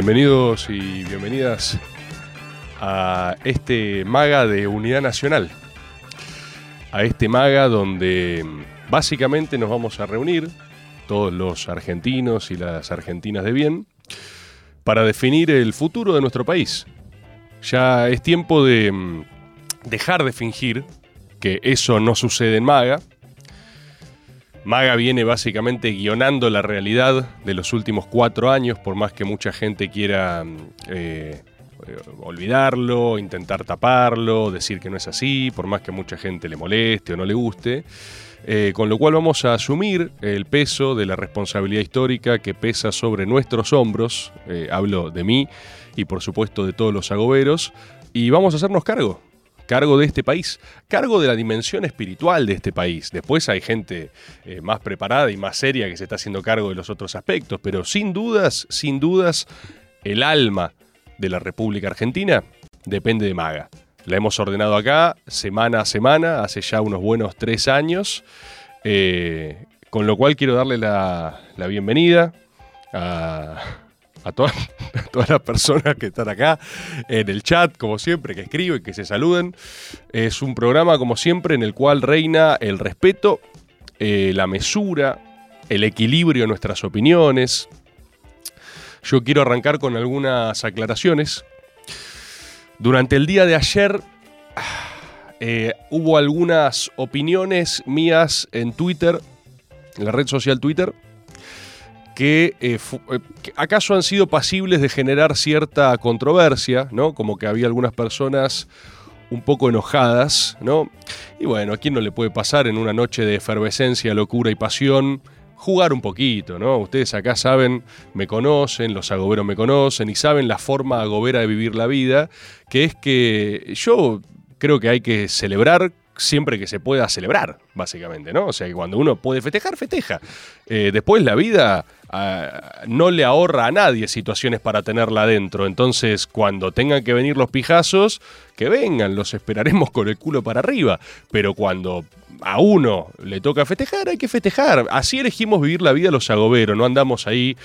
Bienvenidos y bienvenidas a este maga de Unidad Nacional. A este maga donde mm, básicamente nos vamos a reunir, todos los argentinos y las argentinas de bien, para definir el futuro de nuestro país. Ya es tiempo de mm, dejar de fingir que eso no sucede en maga. Maga viene básicamente guionando la realidad de los últimos cuatro años, por más que mucha gente quiera mm, eh, eh, olvidarlo, intentar taparlo, decir que no es así, por más que mucha gente le moleste o no le guste. Eh, con lo cual vamos a asumir el peso de la responsabilidad histórica que pesa sobre nuestros hombros, eh, hablo de mí y por supuesto de todos los agoberos, y vamos a hacernos cargo, cargo de este país, cargo de la dimensión espiritual de este país. Después hay gente eh, más preparada y más seria que se está haciendo cargo de los otros aspectos, pero sin dudas, sin dudas, el alma de la República Argentina depende de Maga. La hemos ordenado acá semana a semana, hace ya unos buenos tres años, eh, con lo cual quiero darle la, la bienvenida a, a todas, las personas que están acá en el chat, como siempre, que escriben, que se saluden. Es un programa, como siempre, en el cual reina el respeto, eh, la mesura, el equilibrio en nuestras opiniones. Yo quiero arrancar con algunas aclaraciones. Durante el día de ayer eh, hubo algunas opiniones mías en Twitter, en la red social Twitter, que, eh, eh, que acaso han sido pasibles de generar cierta controversia, ¿no? Como que había algunas personas un poco enojadas, ¿no? Y bueno, ¿a quién no le puede pasar en una noche de efervescencia, locura y pasión? Jugar un poquito, ¿no? Ustedes acá saben, me conocen, los agoberos me conocen y saben la forma agobera de vivir la vida, que es que yo creo que hay que celebrar siempre que se pueda celebrar, básicamente, ¿no? O sea, que cuando uno puede festejar, festeja. Eh, después la vida ah, no le ahorra a nadie situaciones para tenerla adentro. Entonces, cuando tengan que venir los pijazos, que vengan, los esperaremos con el culo para arriba. Pero cuando a uno le toca festejar, hay que festejar. Así elegimos vivir la vida los agoberos, no andamos ahí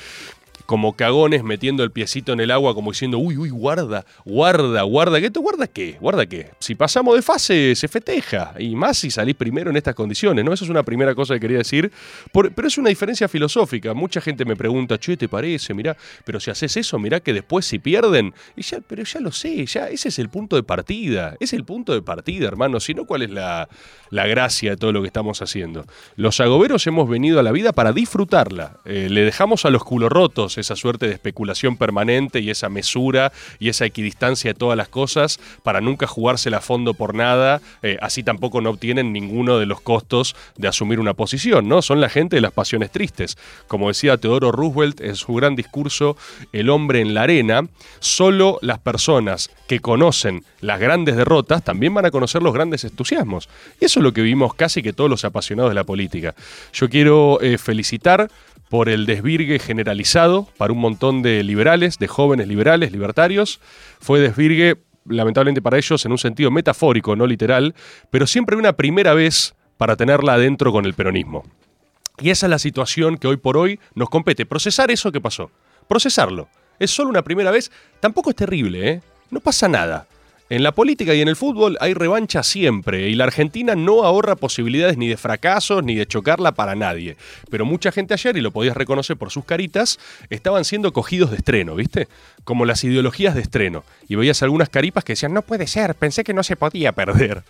como cagones metiendo el piecito en el agua como diciendo, uy, uy, guarda, guarda, guarda, ¿qué? ¿Guarda qué? ¿Guarda qué? Si pasamos de fase, se festeja, y más si salís primero en estas condiciones, ¿no? Esa es una primera cosa que quería decir, pero es una diferencia filosófica. Mucha gente me pregunta, che, ¿te parece? Mirá, pero si haces eso, mirá que después si pierden, y ya, pero ya lo sé, ya ese es el punto de partida, es el punto de partida, hermano, si no, ¿cuál es la, la gracia de todo lo que estamos haciendo? Los agoberos hemos venido a la vida para disfrutarla, Eh, le dejamos a los esa suerte de especulación permanente y esa mesura y esa equidistancia de todas las cosas para nunca jugársela a fondo por nada, eh, así tampoco no obtienen ninguno de los costos de asumir una posición, ¿no? Son la gente de las pasiones tristes. Como decía Teodoro Roosevelt en su gran discurso El hombre en la arena, solo las personas que conocen las grandes derrotas también van a conocer los grandes entusiasmos. Eso es lo que vivimos casi que todos los apasionados de la política. Yo quiero eh, felicitar por el desvirgue generalizado para un montón de liberales, de jóvenes liberales, libertarios. Fue desvirgue, lamentablemente para ellos, en un sentido metafórico, no literal, pero siempre una primera vez para tenerla adentro con el peronismo. Y esa es la situación que hoy por hoy nos compete. Procesar eso que pasó. Procesarlo. Es solo una primera vez. Tampoco es terrible, ¿eh? No pasa nada. En la política y en el fútbol hay revancha siempre y la Argentina no ahorra posibilidades ni de fracasos ni de chocarla para nadie. Pero mucha gente ayer, y lo podías reconocer por sus caritas, estaban siendo cogidos de estreno, ¿viste? Como las ideologías de estreno. Y veías algunas caripas que decían, no puede ser, pensé que no se podía perder.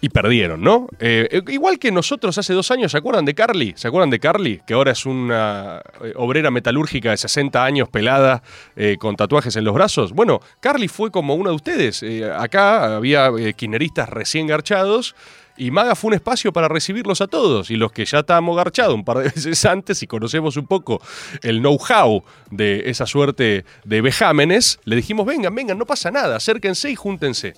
Y perdieron, ¿no? Eh, igual que nosotros hace dos años, ¿se acuerdan de Carly? ¿Se acuerdan de Carly? Que ahora es una eh, obrera metalúrgica de 60 años pelada eh, con tatuajes en los brazos. Bueno, Carly fue como una de ustedes. Acá había kirchneristas recién garchados y Maga fue un espacio para recibirlos a todos. Y los que ya estábamos garchados un par de veces antes y conocemos un poco el know-how de esa suerte de vejámenes, le dijimos, vengan, vengan, no pasa nada, acérquense y júntense.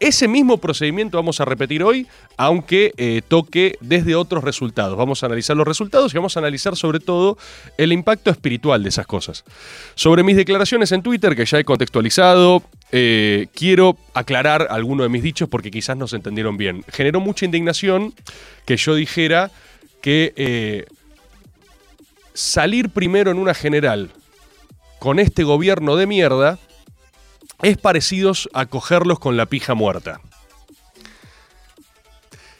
Ese mismo procedimiento vamos a repetir hoy, aunque eh, toque desde otros resultados. Vamos a analizar los resultados y vamos a analizar sobre todo el impacto espiritual de esas cosas. Sobre mis declaraciones en Twitter, que ya he contextualizado, eh, quiero aclarar algunos de mis dichos porque quizás no se entendieron bien. Generó mucha indignación que yo dijera que eh, salir primero en una general con este gobierno de mierda es parecido a cogerlos con la pija muerta.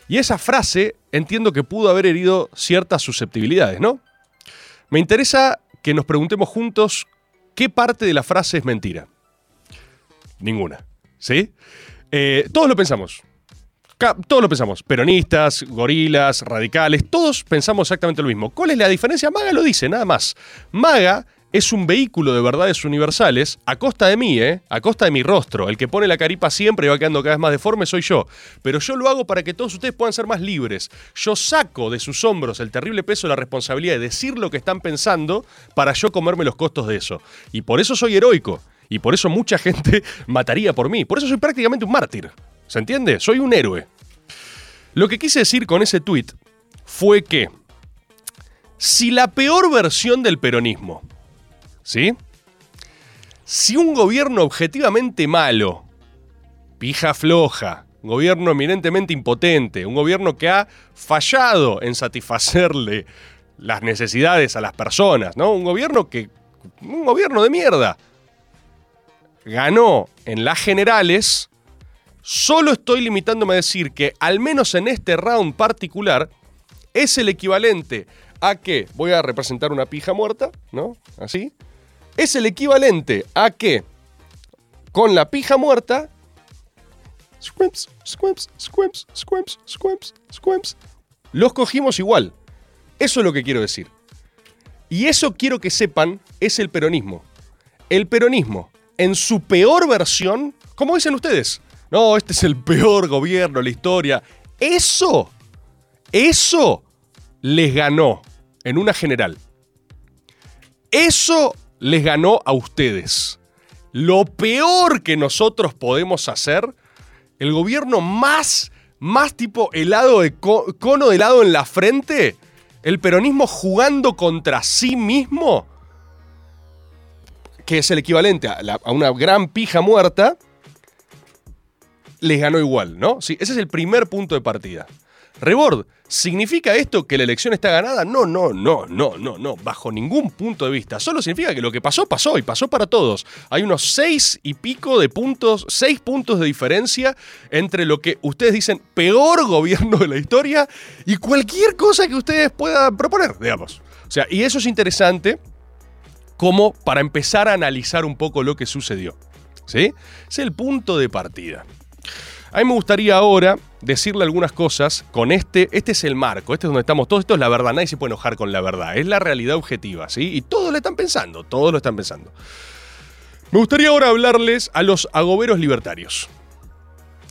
Y esa frase entiendo que pudo haber herido ciertas susceptibilidades, ¿no? Me interesa que nos preguntemos juntos qué parte de la frase es mentira. Ninguna. ¿Sí? Eh, todos lo pensamos. Todos lo pensamos. Peronistas, gorilas, radicales, todos pensamos exactamente lo mismo. ¿Cuál es la diferencia? Maga lo dice, nada más. Maga es un vehículo de verdades universales a costa de mí, ¿eh? A costa de mi rostro. El que pone la caripa siempre y va quedando cada vez más deforme soy yo. Pero yo lo hago para que todos ustedes puedan ser más libres. Yo saco de sus hombros el terrible peso de la responsabilidad de decir lo que están pensando para yo comerme los costos de eso. Y por eso soy heroico. Y por eso mucha gente mataría por mí. Por eso soy prácticamente un mártir. ¿Se entiende? Soy un héroe. Lo que quise decir con ese tweet fue que si la peor versión del peronismo, ¿sí? Si un gobierno objetivamente malo, pija floja, un gobierno eminentemente impotente, un gobierno que ha fallado en satisfacerle las necesidades a las personas, ¿no? Un gobierno que un gobierno de mierda ganó en las generales, solo estoy limitándome a decir que, al menos en este round particular, es el equivalente a que, voy a representar una pija muerta, ¿no? Así. Es el equivalente a que, con la pija muerta, squimps, squimps, squimps, squimps, squimps, squimps, los cogimos igual. Eso es lo que quiero decir. Y eso quiero que sepan, es el peronismo. El peronismo, en su peor versión, como dicen ustedes, no, este es el peor gobierno de la historia. Eso, eso les ganó en una general. Eso les ganó a ustedes. Lo peor que nosotros podemos hacer, el gobierno más, más tipo helado de co- cono de helado en la frente, el peronismo jugando contra sí mismo, que es el equivalente a, a una gran pija muerta, les ganó igual, ¿no? Sí, ese es el primer punto de partida. Rebord, ¿significa esto que la elección está ganada? No, no, no, no, no, no, bajo ningún punto de vista. Solo significa que lo que pasó, pasó y pasó para todos. Hay unos seis y pico de puntos, seis puntos de diferencia entre lo que ustedes dicen peor gobierno de la historia y cualquier cosa que ustedes puedan proponer, digamos. O sea, y eso es interesante como para empezar a analizar un poco lo que sucedió. ¿Sí? Es el punto de partida. A mí me gustaría ahora decirle algunas cosas con este. Este es el marco, este es donde estamos todos. Esto es la verdad, nadie se puede enojar con la verdad. Es la realidad objetiva, ¿sí? Y todos lo están pensando, todos lo están pensando. Me gustaría ahora hablarles a los agoberos libertarios,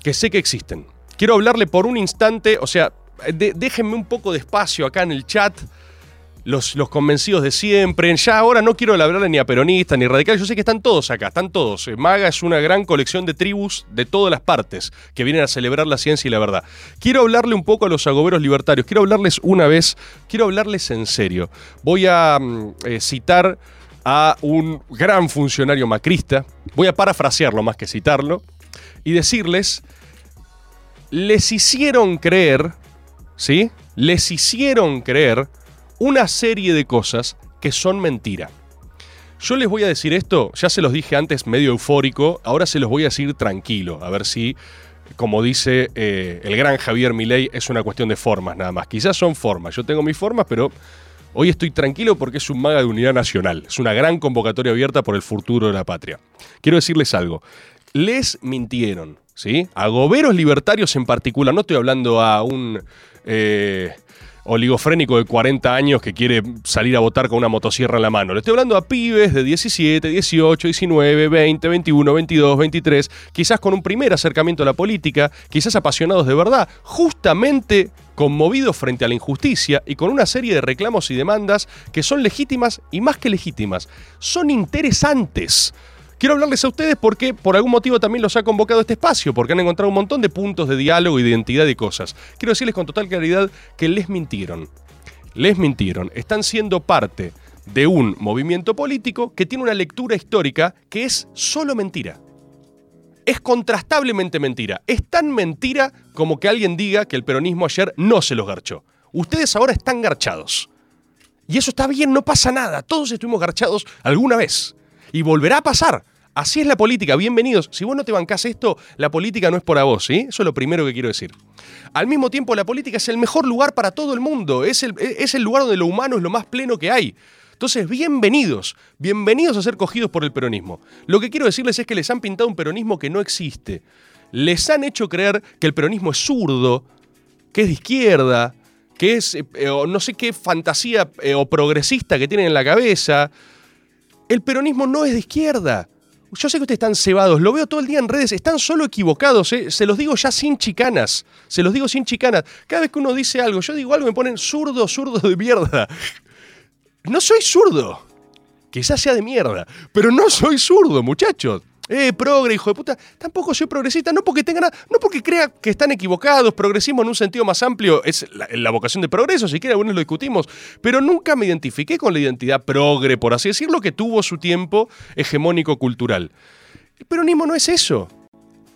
que sé que existen. Quiero hablarle por un instante, o sea, déjenme un poco de espacio acá en el chat. Los, convencidos de siempre. Ya ahora no quiero hablarle ni a peronistas ni radicales. Yo sé que están todos acá, están todos. Eh, Maga es una gran colección de tribus de todas las partes que vienen a celebrar la ciencia y la verdad. Quiero hablarle un poco a los agoberos libertarios. Quiero hablarles una vez, quiero hablarles en serio. Voy a mm, eh, citar a un gran funcionario macrista. Voy a parafrasearlo más que citarlo. Y decirles, les hicieron creer, ¿sí? Les hicieron creer una serie de cosas que son mentira. Yo les voy a decir esto, ya se los dije antes medio eufórico, ahora se los voy a decir tranquilo, a ver si, como dice eh, el gran Javier Milei, es una cuestión de formas nada más. Quizás son formas, yo tengo mis formas, pero hoy estoy tranquilo porque es un maga de unidad nacional, es una gran convocatoria abierta por el futuro de la patria. Quiero decirles algo, les mintieron, ¿sí? A goberos libertarios en particular, no estoy hablando a un... eh, oligofrénico de 40 años que quiere salir a votar con una motosierra en la mano. Le estoy hablando a pibes de 17, 18, 19, 20, 21, 22, 23, quizás con un primer acercamiento a la política, quizás apasionados de verdad, justamente conmovidos frente a la injusticia y con una serie de reclamos y demandas que son legítimas y más que legítimas, son interesantes. Quiero hablarles a ustedes porque por algún motivo también los ha convocado este espacio, porque han encontrado un montón de puntos de diálogo identidad y cosas. Quiero decirles con total claridad que les mintieron. Les mintieron. Están siendo parte de un movimiento político que tiene una lectura histórica que es solo mentira. Es contrastablemente mentira. Es tan mentira como que alguien diga que el peronismo ayer no se los garchó. Ustedes ahora están garchados. Y eso está bien, no pasa nada. Todos estuvimos garchados alguna vez. Y volverá a pasar. Así es la política, bienvenidos. Si vos no te bancás esto, la política no es por a vos, ¿sí? Eso es lo primero que quiero decir. Al mismo tiempo, la política es el mejor lugar para todo el mundo, es el, es el lugar donde lo humano es lo más pleno que hay. Entonces, bienvenidos, bienvenidos a ser cogidos por el peronismo. Lo que quiero decirles es que les han pintado un peronismo que no existe. Les han hecho creer que el peronismo es zurdo, que es de izquierda, que es eh, no sé qué fantasía eh, o progresista que tienen en la cabeza. El peronismo no es de izquierda. Yo sé que ustedes están cebados, lo veo todo el día en redes, están solo equivocados, ¿eh? se los digo ya sin chicanas, se los digo sin chicanas. Cada vez que uno dice algo, yo digo algo, me ponen zurdo, zurdo de mierda. No soy zurdo, quizás sea de mierda, pero no soy zurdo, muchachos. Eh, progre, hijo de puta. Tampoco soy progresista, no porque tenga nada, no porque crea que están equivocados. Progresismo en un sentido más amplio es la, la vocación de progreso, si quiere, algunos lo discutimos. Pero nunca me identifiqué con la identidad progre, por así decirlo, que tuvo su tiempo hegemónico cultural. El peronismo no es eso.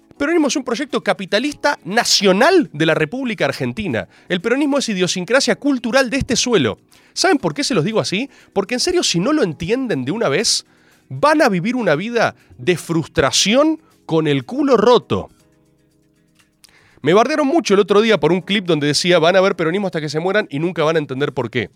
El peronismo es un proyecto capitalista nacional de la República Argentina. El peronismo es idiosincrasia cultural de este suelo. ¿Saben por qué se los digo así? Porque en serio, si no lo entienden de una vez, van a vivir una vida de frustración con el culo roto. Me bardearon mucho el otro día por un clip donde decía van a ver peronismo hasta que se mueran y nunca van a entender por qué.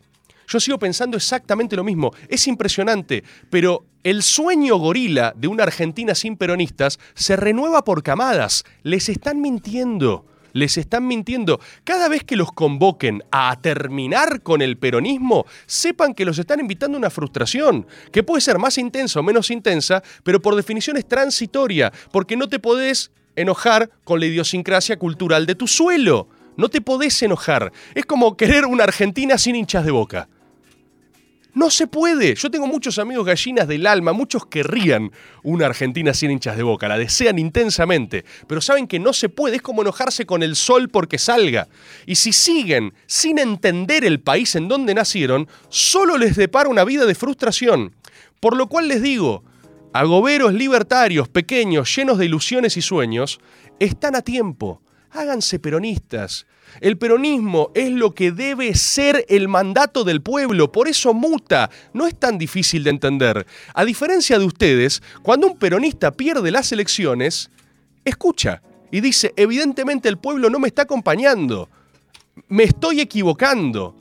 Yo sigo pensando exactamente lo mismo. Es impresionante, pero el sueño gorila de una Argentina sin peronistas se renueva por camadas. Les están mintiendo. Les están mintiendo. Cada vez que los convoquen a terminar con el peronismo, sepan que los están invitando a una frustración, que puede ser más intensa o menos intensa, pero por definición es transitoria, porque no te podés enojar con la idiosincrasia cultural de tu suelo. No te podés enojar. Es como querer una Argentina sin hinchas de boca. No se puede. Yo tengo muchos amigos gallinas del alma, muchos querrían una Argentina sin hinchas de boca, la desean intensamente, pero saben que no se puede, es como enojarse con el sol porque salga. Y si siguen sin entender el país en donde nacieron, solo les depara una vida de frustración. Por lo cual les digo, agoberos libertarios, pequeños, llenos de ilusiones y sueños, están a tiempo. Háganse peronistas. El peronismo es lo que debe ser el mandato del pueblo, por eso muta, no es tan difícil de entender. A diferencia de ustedes, cuando un peronista pierde las elecciones, escucha y dice, evidentemente el pueblo no me está acompañando, me estoy equivocando.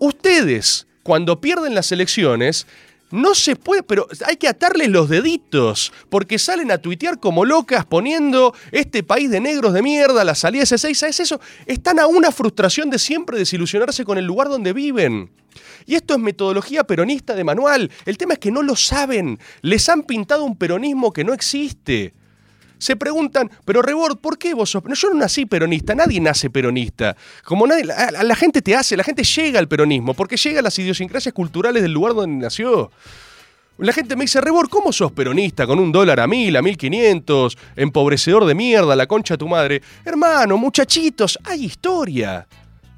Ustedes, cuando pierden las elecciones, no se puede, pero hay que atarles los deditos, porque salen a tuitear como locas poniendo este país de negros de mierda, la salida de ese 6 ¿sabes eso? Están a una frustración de siempre desilusionarse con el lugar donde viven. Y esto es metodología peronista de manual. El tema es que no lo saben. Les han pintado un peronismo que no existe. Se preguntan, pero Rebord, ¿por qué vos sos? No, yo no nací peronista, nadie nace peronista. Como nadie, la, gente te hace, la gente llega al peronismo, porque llega a las idiosincrasias culturales del lugar donde nació. La gente me dice, Rebord, ¿cómo sos peronista con un dólar a mil, a mil quinientos, empobrecedor de mierda, la concha de tu madre? Hermano, muchachitos, hay historia.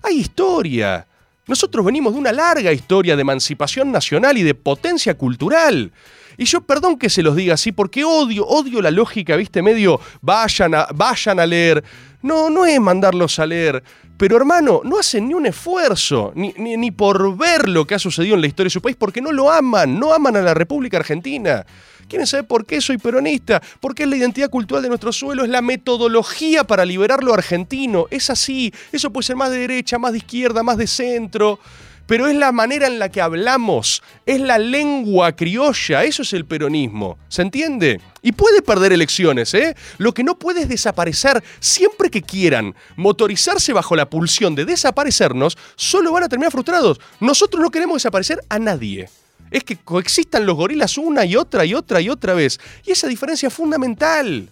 Hay historia. Nosotros venimos de una larga historia de emancipación nacional y de potencia cultural. Y yo, perdón que se los diga así, porque odio, odio la lógica, viste, medio, vayan a, vayan a leer. no, no es mandarlos a leer. Pero hermano, no hacen ni un esfuerzo, ni, ni, ni por ver lo que ha sucedido en la historia de su país, porque no lo aman, no aman a la República Argentina. ¿Quieren saber por qué soy peronista? Porque es la identidad cultural de nuestro suelo, es la metodología para liberar lo argentino. Es así. Eso puede ser más de derecha, más de izquierda, más de centro. Pero es la manera en la que hablamos, es la lengua criolla, eso es el peronismo. ¿Se entiende? Y puede perder elecciones, ¿eh? Lo que no puede es desaparecer. Siempre que quieran motorizarse bajo la pulsión de desaparecernos, solo van a terminar frustrados. Nosotros no queremos desaparecer a nadie es que coexistan los gorilas una y otra y otra y otra vez. Y esa diferencia es fundamental.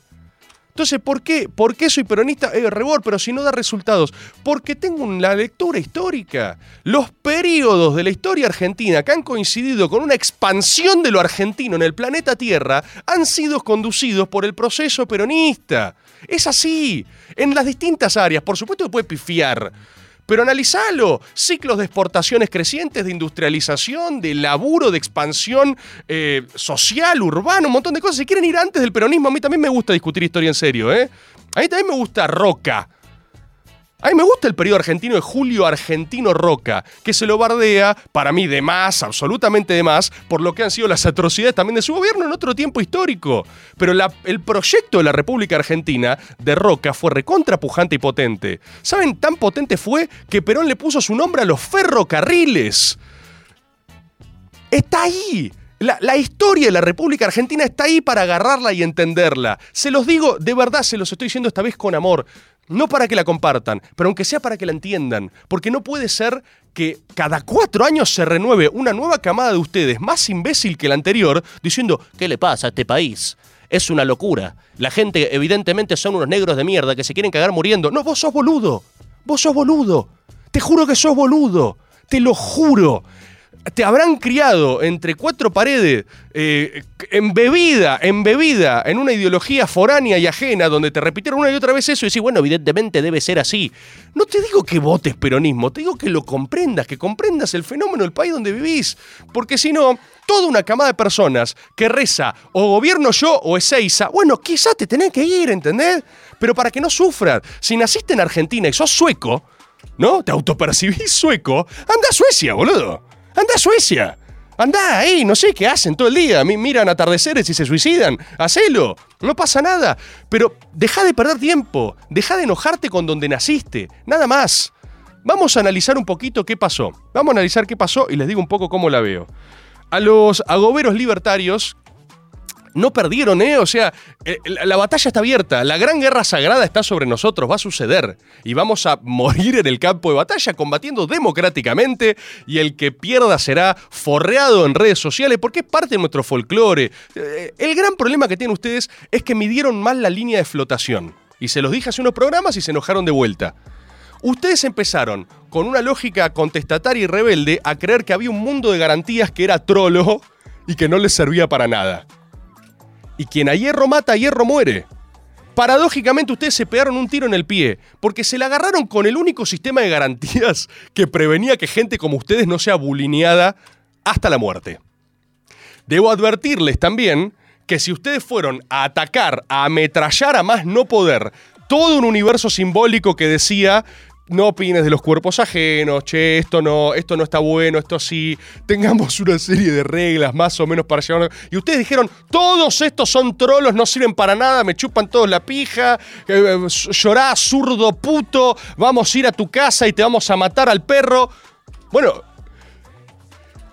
Entonces, ¿por qué? ¿Por qué soy peronista? Eh, rebor, pero si no da resultados. Porque tengo la lectura histórica. Los periodos de la historia argentina que han coincidido con una expansión de lo argentino en el planeta Tierra han sido conducidos por el proceso peronista. Es así. En las distintas áreas. Por supuesto que puede pifiar. Pero analizalo. Ciclos de exportaciones crecientes, de industrialización, de laburo, de expansión eh, social, urbana, un montón de cosas. Si quieren ir antes del peronismo, a mí también me gusta discutir historia en serio, ¿eh? A mí también me gusta Roca. A mí me gusta el periodo argentino de Julio Argentino Roca, que se lo bardea, para mí de más, absolutamente de más, por lo que han sido las atrocidades también de su gobierno en otro tiempo histórico. Pero el proyecto de la República Argentina de Roca fue recontrapujante y potente. ¿Saben? Tan potente fue que Perón le puso su nombre a los ferrocarriles. Está ahí. La, la historia de la República Argentina está ahí para agarrarla y entenderla. Se los digo, de verdad, se los estoy diciendo esta vez con amor. No para que la compartan, pero aunque sea para que la entiendan. Porque no puede ser que cada cuatro años se renueve una nueva camada de ustedes, más imbécil que la anterior, diciendo, ¿qué le pasa a este país? Es una locura. La gente evidentemente son unos negros de mierda que se quieren cagar muriendo. No, vos sos boludo. Vos sos boludo. Te juro que sos boludo. Te lo juro. Te habrán criado entre cuatro paredes, eh, embebida, embebida en una ideología foránea y ajena, donde te repitieron una y otra vez eso y decís, bueno, evidentemente debe ser así. No te digo que votes peronismo, te digo que lo comprendas, que comprendas el fenómeno del país donde vivís. Porque si no, toda una camada de personas que reza o gobierno yo o Ezeiza, bueno, quizás te tenés que ir, ¿entendés? Pero para que no sufras, si naciste en Argentina y sos sueco, ¿no? Te autopercibís sueco, anda a Suecia, boludo. Anda a Suecia. Anda ahí, no sé qué hacen todo el día. Mi- Miran atardeceres y se suicidan. Hacelo. No pasa nada. Pero deja de perder tiempo. Deja de enojarte con donde naciste. Nada más. Vamos a analizar un poquito qué pasó. Vamos a analizar qué pasó y les digo un poco cómo la veo. A los agoberos libertarios no perdieron, ¿eh? O sea, eh, la, la batalla está abierta, la gran guerra sagrada está sobre nosotros, va a suceder. Y vamos a morir en el campo de batalla combatiendo democráticamente y el que pierda será forreado en redes sociales porque es parte de nuestro folclore. Eh, el gran problema que tienen ustedes es que midieron mal la línea de flotación. Y se los dije hace unos programas y se enojaron de vuelta. Ustedes empezaron con una lógica contestataria y rebelde a creer que había un mundo de garantías que era trolo y que no les servía para nada. Y quien a hierro mata, a hierro muere. Paradójicamente ustedes se pegaron un tiro en el pie, porque se la agarraron con el único sistema de garantías que prevenía que gente como ustedes no sea bulineada hasta la muerte. Debo advertirles también que si ustedes fueron a atacar, a ametrallar a más no poder todo un universo simbólico que decía no opines de los cuerpos ajenos, che, esto no, esto no está bueno, esto sí, tengamos una serie de reglas más o menos para llevar. Y ustedes dijeron, todos estos son trolos, no sirven para nada, me chupan todos la pija, eh, eh, llorá, zurdo, puto, vamos a ir a tu casa y te vamos a matar al perro. Bueno,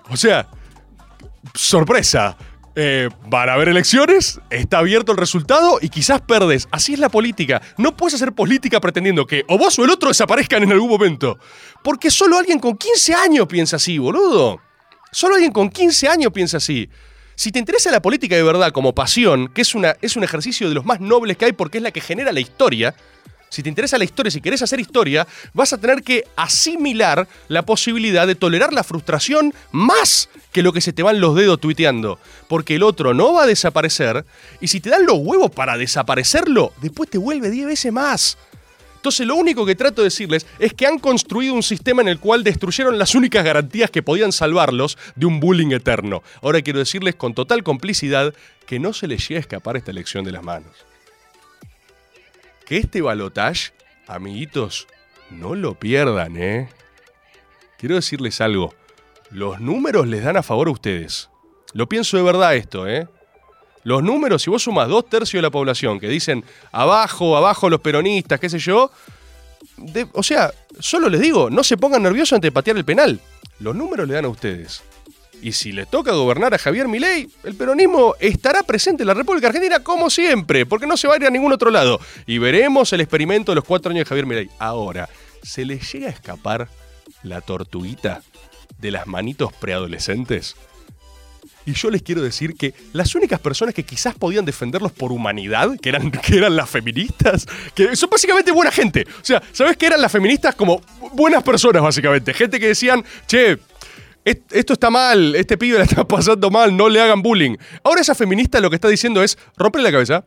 o sea, sorpresa. Eh, van a haber elecciones, está abierto el resultado y quizás perdes. Así es la política. No puedes hacer política pretendiendo que o vos o el otro desaparezcan en algún momento. Porque solo alguien con 15 años piensa así, boludo. Solo alguien con 15 años piensa así. Si te interesa la política de verdad como pasión, que es, una, es un ejercicio de los más nobles que hay porque es la que genera la historia, si te interesa la historia, si querés hacer historia, vas a tener que asimilar la posibilidad de tolerar la frustración más que lo que se te van los dedos tuiteando. Porque el otro no va a desaparecer y si te dan los huevos para desaparecerlo, después te vuelve 10 veces más. Entonces lo único que trato de decirles es que han construido un sistema en el cual destruyeron las únicas garantías que podían salvarlos de un bullying eterno. Ahora quiero decirles con total complicidad que no se les llegue a escapar esta elección de las manos que este balotage amiguitos, no lo pierdan, ¿eh? Quiero decirles algo. Los números les dan a favor a ustedes. Lo pienso de verdad esto, ¿eh? Los números, si vos sumas dos tercios de la población que dicen abajo, abajo los peronistas, qué sé yo, o sea, solo les digo, no se pongan nerviosos ante patear el penal. Los números le dan a ustedes. Y si le toca gobernar a Javier Milei, el peronismo estará presente en la República Argentina como siempre, porque no se va a ir a ningún otro lado. Y veremos el experimento de los cuatro años de Javier Milei. Ahora, ¿se les llega a escapar la tortuguita de las manitos preadolescentes? Y yo les quiero decir que las únicas personas que quizás podían defenderlos por humanidad, que eran, que eran las feministas, que son básicamente buena gente. O sea, ¿sabes qué eran las feministas? Como buenas personas, básicamente. Gente que decían, che, esto está mal, este pibe la está pasando mal, no le hagan bullying. Ahora esa feminista lo que está diciendo es, rompe la cabeza.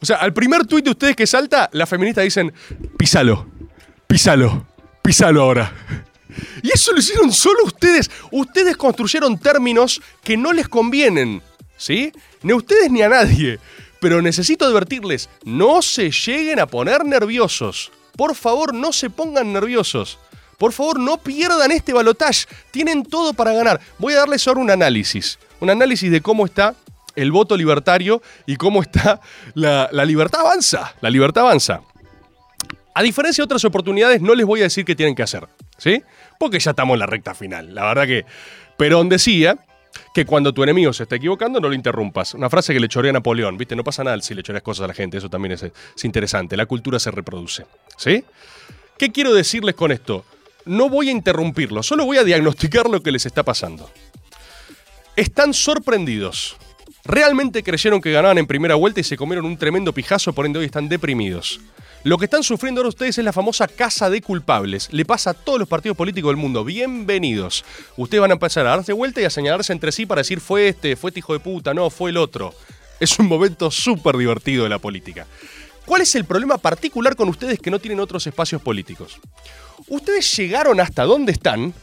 O sea, al primer tuit de ustedes que salta, las feministas dicen, písalo, písalo, písalo ahora. Y eso lo hicieron solo ustedes. Ustedes construyeron términos que no les convienen. ¿Sí? Ni a ustedes ni a nadie. Pero necesito advertirles, no se lleguen a poner nerviosos. Por favor, no se pongan nerviosos. Por favor, no pierdan este balotaje. Tienen todo para ganar. Voy a darles ahora un análisis. Un análisis de cómo está el voto libertario y cómo está la, libertad avanza. La libertad avanza. A diferencia de otras oportunidades, no les voy a decir qué tienen que hacer, ¿sí? Porque ya estamos en la recta final. La verdad que Perón decía que cuando tu enemigo se está equivocando, no lo interrumpas. Una frase que le chorea a Napoleón, ¿viste? No pasa nada si le choreas cosas a la gente, eso también es, es interesante. La cultura se reproduce, ¿sí? ¿Qué quiero decirles con esto? No voy a interrumpirlo, solo voy a diagnosticar lo que les está pasando. Están sorprendidos. Realmente creyeron que ganaban en primera vuelta y se comieron un tremendo pijazo, por ende hoy están deprimidos. Lo que están sufriendo ahora ustedes es la famosa casa de culpables. Le pasa a todos los partidos políticos del mundo. Bienvenidos. Ustedes van a empezar a darse vuelta y a señalarse entre sí para decir fue este, fue este hijo de puta, no, fue el otro. Es un momento súper divertido de la política. ¿Cuál es el problema particular con ustedes que no tienen otros espacios políticos? Ustedes llegaron hasta donde están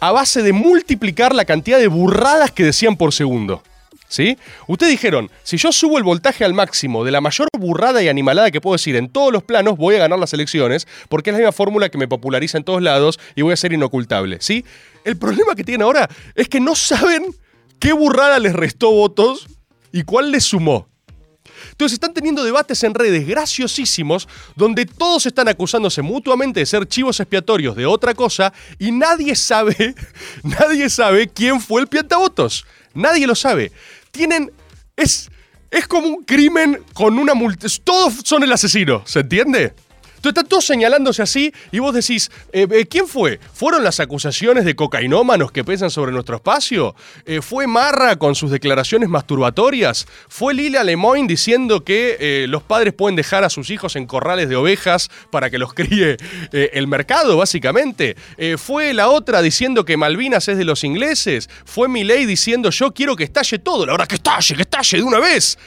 a base de multiplicar la cantidad de burradas que decían por segundo. ¿Sí? Ustedes dijeron, si yo subo el voltaje al máximo de la mayor burrada y animalada que puedo decir en todos los planos, voy a ganar las elecciones, porque es la misma fórmula que me populariza en todos lados y voy a ser inocultable. ¿Sí? El problema que tienen ahora es que no saben qué burrada les restó votos y cuál les sumó. Entonces están teniendo debates en redes graciosísimos donde todos están acusándose mutuamente de ser chivos expiatorios de otra cosa y nadie sabe, nadie sabe quién fue el piantavotos. Nadie lo sabe. Tienen es es como un crimen con una multa. Todos son el asesino, ¿se entiende? Entonces están todos señalándose así y vos decís, eh, eh, ¿quién fue? ¿Fueron las acusaciones de cocainómanos que pesan sobre nuestro espacio? Eh, ¿Fue Marra con sus declaraciones masturbatorias? ¿Fue Lila Lemoyne diciendo que los padres pueden dejar a sus hijos en corrales de ovejas para que los críe el mercado, básicamente? ¿Fue la otra diciendo que Malvinas es de los ingleses? ¿Fue Milei diciendo yo quiero que estalle todo? La verdad que estalle, que estalle de una vez.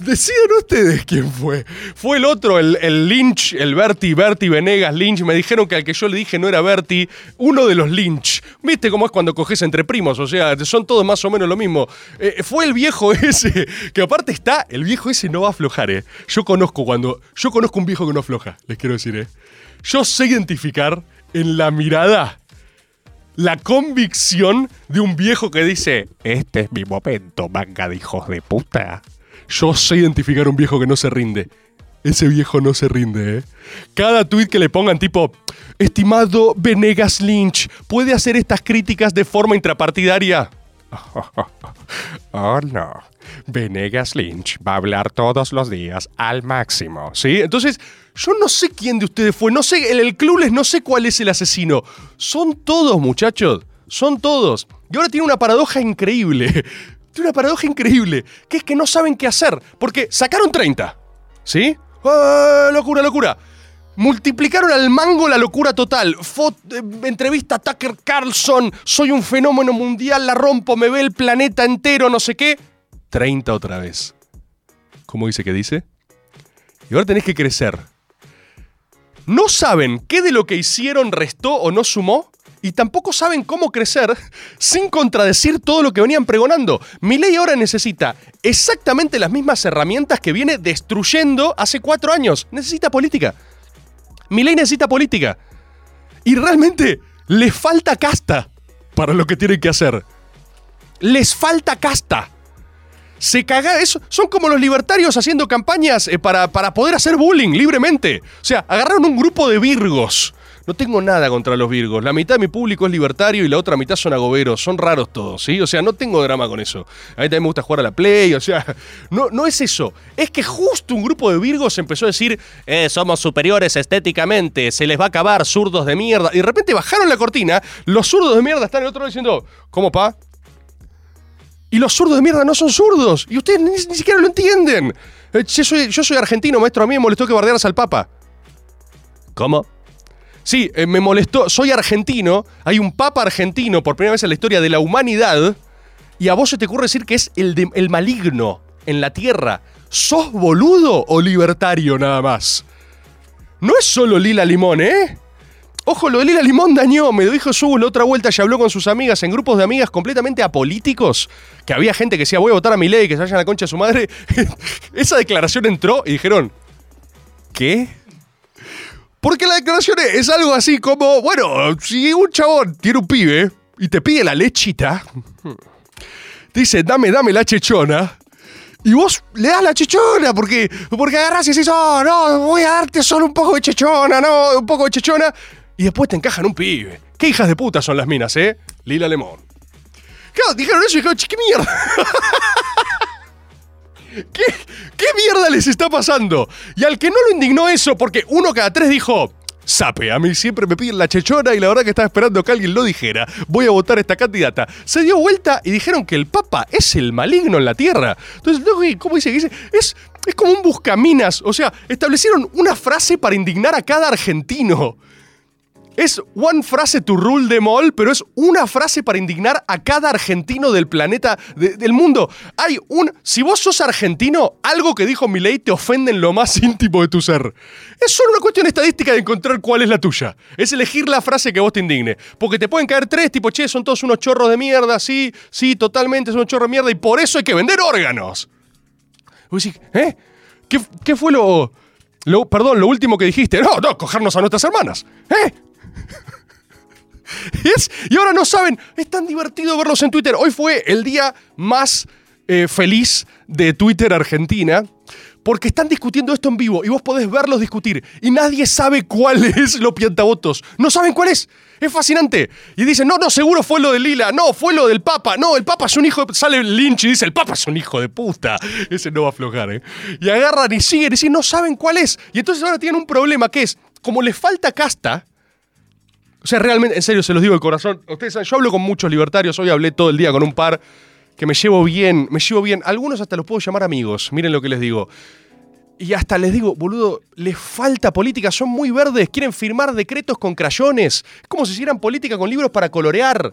Decidan ustedes quién fue. Fue el otro, el, Lynch, el Berti, Berti Venegas Lynch. Me dijeron que al que yo le dije no era Berti, uno de los Lynch. ¿Viste cómo es cuando coges entre primos? O sea, son todos más o menos lo mismo. Eh, fue el viejo ese, que aparte está, el viejo ese no va a aflojar, ¿eh? Yo conozco cuando, yo conozco un viejo que no afloja, les quiero decir, ¿eh? Yo sé identificar en la mirada la convicción de un viejo que dice, este es mi momento, manga de hijos de puta. Yo sé identificar un viejo que no se rinde. Ese viejo no se rinde, ¿eh? Cada tweet que le pongan tipo, estimado Venegas Lynch, ¿puede hacer estas críticas de forma intrapartidaria? Oh, no. Venegas Lynch va a hablar todos los días al máximo, ¿sí? Entonces, yo no sé quién de ustedes fue, no sé, el, el clubles no sé cuál es el asesino. Son todos, muchachos, son todos. Y ahora tiene una paradoja increíble. Tiene una paradoja increíble, que es que no saben qué hacer, porque sacaron 30, ¿sí? ¡Ah, locura, locura! Multiplicaron al mango la locura total. Fot- eh, entrevista a Tucker Carlson. Soy un fenómeno mundial, la rompo, me ve el planeta entero, no sé qué. 30 otra vez. ¿Cómo dice que dice? Y ahora tenés que crecer. ¿No saben qué de lo que hicieron restó o no sumó? Y tampoco saben cómo crecer sin contradecir todo lo que venían pregonando. Milei ahora necesita exactamente las mismas herramientas que viene destruyendo hace cuatro años. Necesita política. Milei necesita política. Y realmente les falta casta para lo que tienen que hacer. Les falta casta. Se caga eso. Son como los libertarios haciendo campañas eh, para, para poder hacer bullying libremente. O sea, agarraron un grupo de virgos. No tengo nada contra los virgos. La mitad de mi público es libertario y la otra mitad son agoberos. Son raros todos, ¿sí? O sea, no tengo drama con eso. A mí también me gusta jugar a la Play, o sea, no, no es eso. Es que justo un grupo de virgos empezó a decir, eh, somos superiores estéticamente, se les va a acabar, zurdos de mierda. Y de repente bajaron la cortina, los zurdos de mierda están en el otro lado diciendo, ¿cómo, pa? Y los zurdos de mierda no son zurdos. Y ustedes ni, siquiera lo entienden. Eh, Yo soy, yo soy argentino, maestro. A mí me molestó que bardearas al Papa. ¿Cómo? Sí, eh, me molestó. Soy argentino. Hay un Papa argentino por primera vez en la historia de la humanidad. Y a vos se te ocurre decir que es el, el maligno en la tierra. ¿Sos boludo o libertario nada más? No es solo Lila Limón, ¿eh? Ojo, lo de Lila Limón dañó, me lo dijo Su la otra vuelta y habló con sus amigas en grupos de amigas completamente apolíticos, que había gente que decía voy a votar a mi ley, que se vayan a la concha de su madre. Esa declaración entró y dijeron, ¿qué? Porque la declaración es algo así como, bueno, si un chabón tiene un pibe y te pide la lechita, dice, dame, dame la chechona, y vos le das la chechona, porque, porque agarrás y decís, oh, no, voy a darte solo un poco de chechona, no, un poco de chechona, y después te encajan un pibe. ¿Qué hijas de puta son las minas, eh? Lila Lemón. Claro, dijeron eso y dijeron, "Che, ¿qué mierda? ¿Qué, ¿Qué mierda les está pasando? Y al que no lo indignó eso, porque uno cada tres dijo, Sape, a mí siempre me piden la chechona y la verdad que estaba esperando que alguien lo dijera. Voy a votar a esta candidata. Se dio vuelta y dijeron que el Papa es el maligno en la tierra. Entonces, ¿cómo dice? Dice, Es, es como un buscaminas. O sea, establecieron una frase para indignar a cada argentino. Es one frase to rule them all, pero es una frase para indignar a cada argentino del planeta, de- del mundo. Hay un. Si vos sos argentino, algo que dijo Milei te ofende en lo más íntimo de tu ser. Es solo una cuestión estadística de encontrar cuál es la tuya. Es elegir la frase que vos te indigne. Porque te pueden caer tres, tipo, che, son todos unos chorros de mierda, sí, sí, totalmente son unos chorros de mierda, y por eso hay que vender órganos. Vos decís, ¿eh? ¿Qué, qué fue lo, lo. Perdón, lo último que dijiste? No, no, cogernos a nuestras hermanas. ¿Eh? Es- y ahora no saben, es tan divertido verlos en Twitter. Hoy fue el día más eh, feliz de Twitter Argentina. Porque están discutiendo esto en vivo y vos podés verlos discutir. Y nadie sabe cuál es lo piantavotos. No saben cuál es. Es fascinante. Y dicen, no, no, seguro fue lo de Lila. No, fue lo del Papa. No, el Papa es un hijo de... Sale Lynch y dice, el Papa es un hijo de puta. Ese no va a aflojar, ¿eh? Y agarran y siguen y dicen, no saben cuál es. Y entonces ahora tienen un problema que es, como les falta casta, sea, realmente, en serio, se los digo de corazón. Ustedes saben, yo hablo con muchos libertarios, hoy hablé todo el día con un par que me llevo bien, me llevo bien. Algunos hasta los puedo llamar amigos, miren lo que les digo. Y hasta les digo, boludo, les falta política, son muy verdes, quieren firmar decretos con crayones. Es como si hicieran política con libros para colorear.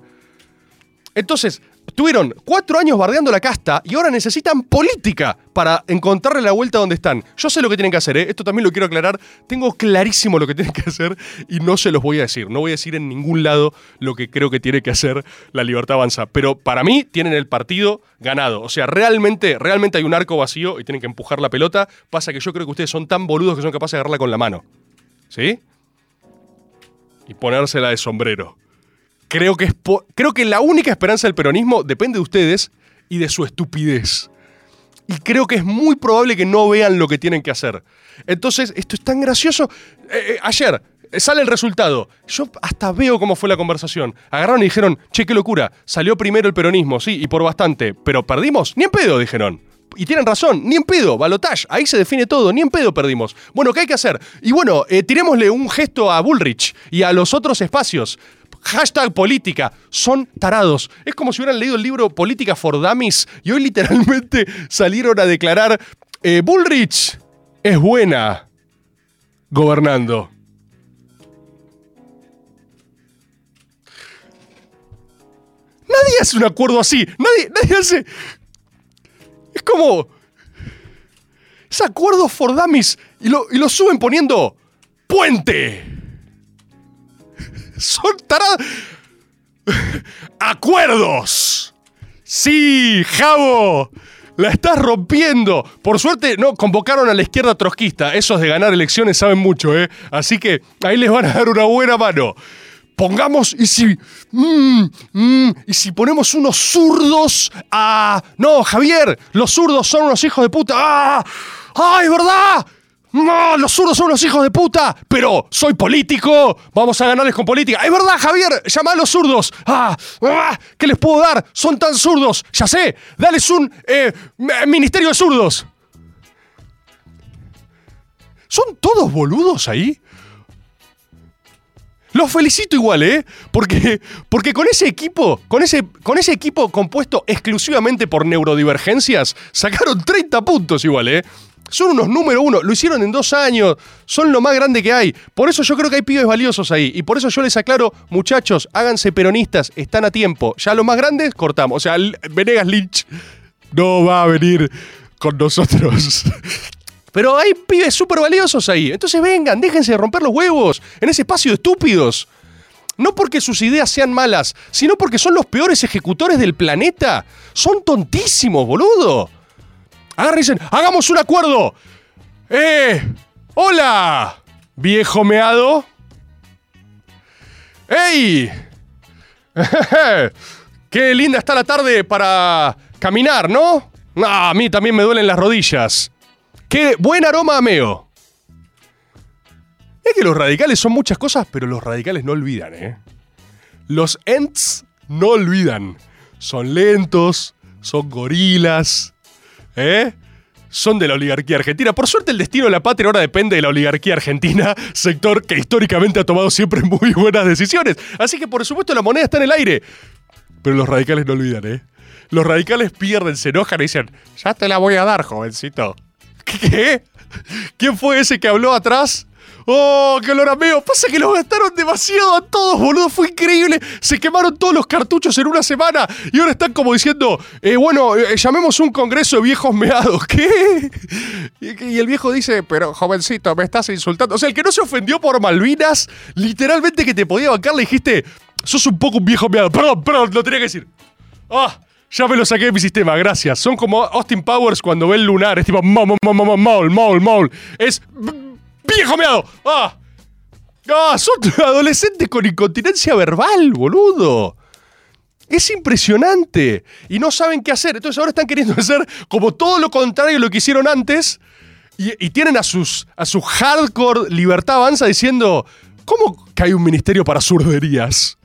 Entonces, tuvieron cuatro años bardeando la casta y ahora necesitan política para encontrarle la vuelta donde están. Yo sé lo que tienen que hacer, ¿eh? esto también lo quiero aclarar. Tengo clarísimo lo que tienen que hacer y no se los voy a decir. No voy a decir en ningún lado lo que creo que tiene que hacer la Libertad Avanza. Pero para mí tienen el partido ganado. O sea, realmente, realmente hay un arco vacío y tienen que empujar la pelota. Pasa que yo creo que ustedes son tan boludos que son capaces de agarrarla con la mano. ¿Sí? Y ponérsela de sombrero. Creo que, es creo que la única esperanza del peronismo depende de ustedes y de su estupidez. Y creo que es muy probable que no vean lo que tienen que hacer. Entonces, esto es tan gracioso. Eh, eh, ayer eh, sale el resultado. Yo hasta veo cómo fue la conversación. Agarraron y dijeron, che, qué locura. Salió primero el peronismo, sí, y por bastante. Pero perdimos. Ni en pedo, dijeron. Y tienen razón, ni en pedo, balotage, ahí se define todo, ni en pedo perdimos. Bueno, ¿qué hay que hacer? Y bueno, eh, tirémosle un gesto a Bullrich y a los otros espacios. Hashtag política. Son tarados. Es como si hubieran leído el libro Política for Dummies y hoy literalmente salieron a declarar: eh, Bullrich es buena gobernando. Nadie hace un acuerdo así. Nadie, nadie hace. Es como. Es acuerdo for dummies y lo, y lo suben poniendo puente. Son tarados. ¡Acuerdos! Sí, Javo. La estás rompiendo. Por suerte, no, convocaron a la izquierda trotskista. Esos de ganar elecciones saben mucho, ¿eh? Así que ahí les van a dar una buena mano. Pongamos, y si. mm, mm, y si ponemos unos zurdos a. No, Javier, los zurdos son unos hijos de puta. ¡Ah! ¡Ay, verdad! No, los zurdos son unos hijos de puta, pero soy político, vamos a ganarles con política. Es verdad, Javier, llama a los zurdos. Ah, ah, ¿Qué les puedo dar? Son tan zurdos. Ya sé, dales un eh, ministerio de zurdos. ¿Son todos boludos ahí? Los felicito igual, ¿eh? Porque, porque con ese equipo, con ese, con ese equipo compuesto exclusivamente por neurodivergencias, sacaron 30 puntos igual, ¿eh? Son unos número uno, lo hicieron en dos años, son lo más grande que hay. Por eso yo creo que hay pibes valiosos ahí. Y por eso yo les aclaro, muchachos, háganse peronistas, están a tiempo. Ya los más grandes, cortamos. O sea, Venegas Lynch no va a venir con nosotros. Pero hay pibes súper valiosos ahí. Entonces vengan, déjense de romper los huevos en ese espacio de estúpidos. No porque sus ideas sean malas, sino porque son los peores ejecutores del planeta. Son tontísimos, boludo. Dicen, hagamos un acuerdo. ¡Eh! ¡Hola! Viejo meado. ¡Ey! ¡Qué linda está la tarde para caminar, ¿no? A mí también me duelen las rodillas. ¡Qué buen aroma a meo! Es que los radicales son muchas cosas, pero los radicales no olvidan, ¿eh? Los Ents no olvidan. Son lentos, son gorilas, ¿eh? Son de la oligarquía argentina. Por suerte el destino de la patria ahora depende de la oligarquía argentina, sector que históricamente ha tomado siempre muy buenas decisiones. Así que por supuesto la moneda está en el aire. Pero los radicales no olvidan, ¿eh? Los radicales pierden, se enojan y dicen, ya te la voy a dar, jovencito. ¿Qué? ¿Quién fue ese que habló atrás? ¡Oh, qué olor! Pasa que los gastaron demasiado a todos, boludo. Fue increíble. Se quemaron todos los cartuchos en una semana. Y ahora están como diciendo, eh, bueno, eh, llamemos un congreso de viejos meados. ¿Qué? Y, el viejo dice, pero jovencito, me estás insultando. O sea, el que no se ofendió por Malvinas, literalmente que te podía bancar, le dijiste, sos un poco un viejo meado. Perdón, perdón, lo tenía que decir. Ah, ya me lo saqué de mi sistema, gracias. Son como Austin Powers cuando ve el lunar. Es tipo, maul, maul, maul, maul, maul. Es viejo meado. Ah. Ah, son adolescentes con incontinencia verbal, boludo. Es impresionante. Y no saben qué hacer. Entonces ahora están queriendo hacer como todo lo contrario de lo que hicieron antes. Y, tienen a sus a su hardcore libertad avanza diciendo, ¿cómo que hay un ministerio para zurderías?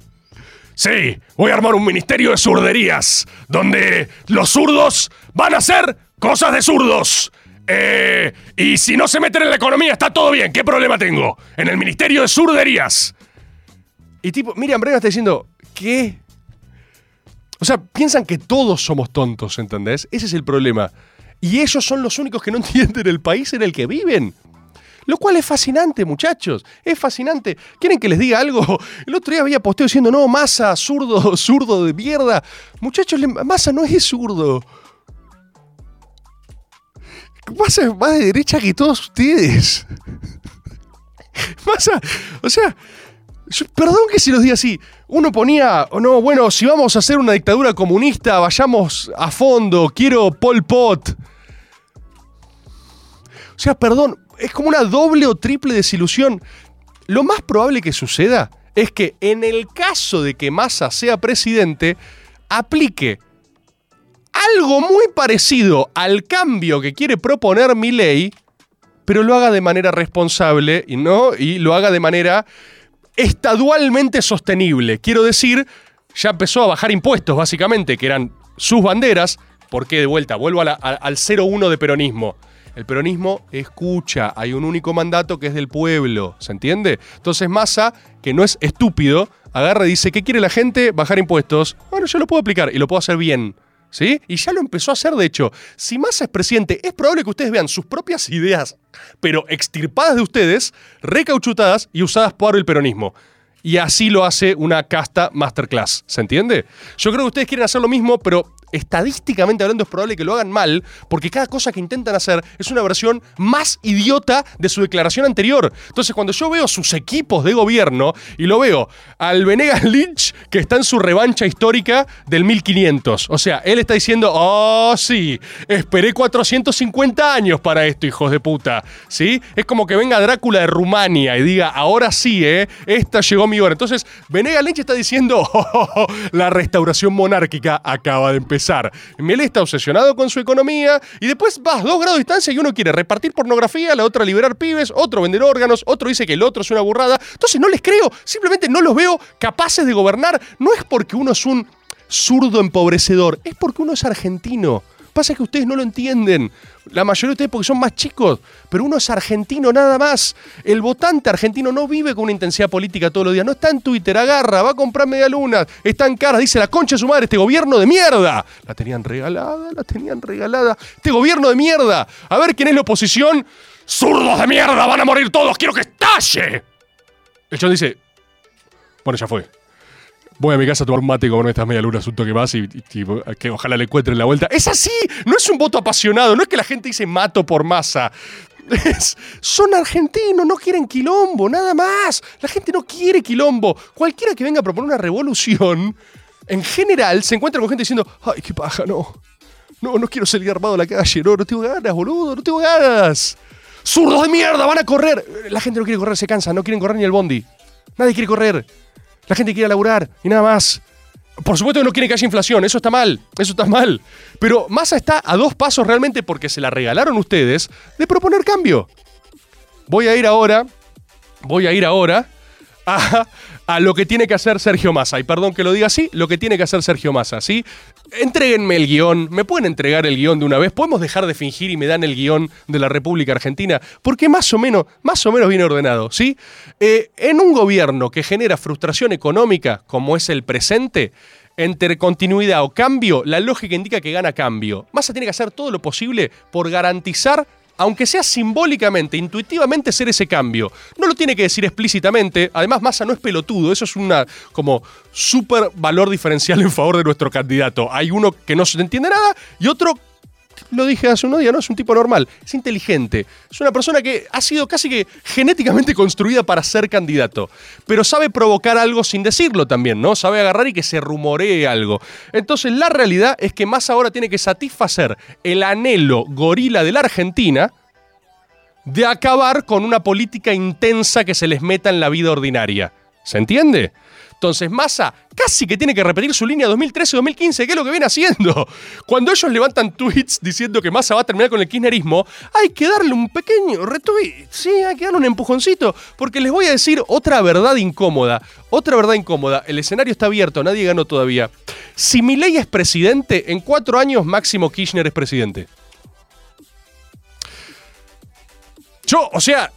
Sí, voy a armar un ministerio de zurderías, donde los zurdos van a hacer cosas de zurdos. Eh, y si no se meten en la economía, está todo bien. ¿Qué problema tengo? En el ministerio de zurderías. Y tipo, Miriam Brega está diciendo, ¿qué? O sea, piensan que todos somos tontos, ¿entendés? Ese es el problema. Y ellos son los únicos que no entienden el país en el que viven. Lo cual es fascinante, muchachos. Es fascinante. ¿Quieren que les diga algo? El otro día había posteo diciendo, no, masa, zurdo, zurdo de mierda. Muchachos, masa no es zurdo. Más de derecha que todos ustedes. Masa, o sea, perdón que se los diga así. Uno ponía, o no, bueno, si vamos a hacer una dictadura comunista, vayamos a fondo, quiero Pol Pot. O sea, perdón, es como una doble o triple desilusión. Lo más probable que suceda es que en el caso de que Massa sea presidente, aplique algo muy parecido al cambio que quiere proponer Milei, pero lo haga de manera responsable y no y lo haga de manera estadualmente sostenible. Quiero decir, ya empezó a bajar impuestos básicamente, que eran sus banderas, porque de vuelta vuelvo a la- a- al 0-1 de peronismo. El peronismo escucha, hay un único mandato que es del pueblo, ¿se entiende? Entonces Massa, que no es estúpido, agarra y dice, ¿qué quiere la gente? Bajar impuestos. Bueno, yo lo puedo aplicar y lo puedo hacer bien. ¿Sí? Y ya lo empezó a hacer, de hecho. Si Massa es presidente, es probable que ustedes vean sus propias ideas, pero extirpadas de ustedes, recauchutadas y usadas por el peronismo. Y así lo hace una casta masterclass. ¿Se entiende? Yo creo que ustedes quieren hacer lo mismo, pero estadísticamente hablando, es probable que lo hagan mal, porque cada cosa que intentan hacer es una versión más idiota de su declaración anterior. Entonces, cuando yo veo sus equipos de gobierno y lo veo al Venegas Lynch, que está en su revancha histórica del 1500. O sea, él está diciendo, oh, sí, esperé 450 años para esto, hijos de puta. ¿Sí? Es como que venga Drácula de Rumania y diga, ahora sí, ¿eh? Esta llegó mi hora. Entonces, Venegas Lynch está diciendo, oh, oh, oh, la restauración monárquica acaba de empezar. Milei está obsesionado con su economía y después vas dos grados de distancia y uno quiere repartir pornografía, la otra liberar pibes, otro vender órganos, otro dice que el otro es una burrada. Entonces no les creo, simplemente no los veo capaces de gobernar. No es porque uno es un zurdo empobrecedor, es porque uno es argentino. Pasa que ustedes no lo entienden. La mayoría de ustedes porque son más chicos, pero uno es argentino nada más. El votante argentino no vive con una intensidad política todos los días. No está en Twitter, agarra, va a comprar media luna, está en cara, dice la concha de su madre, este gobierno de mierda. La tenían regalada, la tenían regalada. Este gobierno de mierda. A ver quién es la oposición. ¡Zurdos de mierda! ¡Van a morir todos! ¡Quiero que estalle! El chon dice, bueno, ya fue. Voy a mi casa a tomar mate con estas media lunas un toque más y, y- y que ojalá le encuentren la vuelta. Es así, no es un voto apasionado, no es que la gente dice mato por masa. Son argentinos, no quieren quilombo, nada más. La gente no quiere quilombo. Cualquiera que venga a proponer una revolución, en general, se encuentra con gente diciendo, ay, qué paja, no. No, no quiero salir armado a la calle, no, no tengo ganas, boludo, no tengo ganas. ¡Zurdos de mierda! ¡Van a correr! La gente no quiere correr, se cansa, no quieren correr ni el bondi. Nadie quiere correr. La gente quiere laburar y nada más. Por supuesto que no quiere que haya inflación, eso está mal, eso está mal. Pero Massa está a dos pasos realmente porque se la regalaron ustedes de proponer cambio. Voy a ir ahora, voy a ir ahora a, a lo que tiene que hacer Sergio Massa. Y perdón que lo diga así, lo que tiene que hacer Sergio Massa, ¿sí? Entréguenme el guion, ¿me pueden entregar el guion de una vez? ¿Podemos dejar de fingir y me dan el guion de la República Argentina? Porque más o menos, más o menos viene ordenado, ¿sí? Eh, en un gobierno que genera frustración económica, como es el presente, entre continuidad o cambio, la lógica indica que gana cambio. Massa tiene que hacer todo lo posible por garantizar aunque sea simbólicamente, intuitivamente ser ese cambio. No lo tiene que decir explícitamente, además Massa no es pelotudo, eso es una como súper valor diferencial en favor de nuestro candidato. Hay uno que no se entiende nada y otro lo dije hace unos días, ¿no? Es un tipo normal, es inteligente, es una persona que ha sido casi que genéticamente construida para ser candidato, pero sabe provocar algo sin decirlo también, ¿no? Sabe agarrar y que se rumoree algo. Entonces, la realidad es que más ahora tiene que satisfacer el anhelo gorila de la Argentina de acabar con una política intensa que se les meta en la vida ordinaria. ¿Se entiende? Entonces Massa casi que tiene que repetir su línea 2013-2015, que es lo que viene haciendo. Cuando ellos levantan tweets diciendo que Massa va a terminar con el kirchnerismo, hay que darle un pequeño retweet, sí, hay que darle un empujoncito, porque les voy a decir otra verdad incómoda, otra verdad incómoda, el escenario está abierto, nadie ganó todavía. Si Milei es presidente, en cuatro años Máximo Kirchner es presidente. Yo, o sea,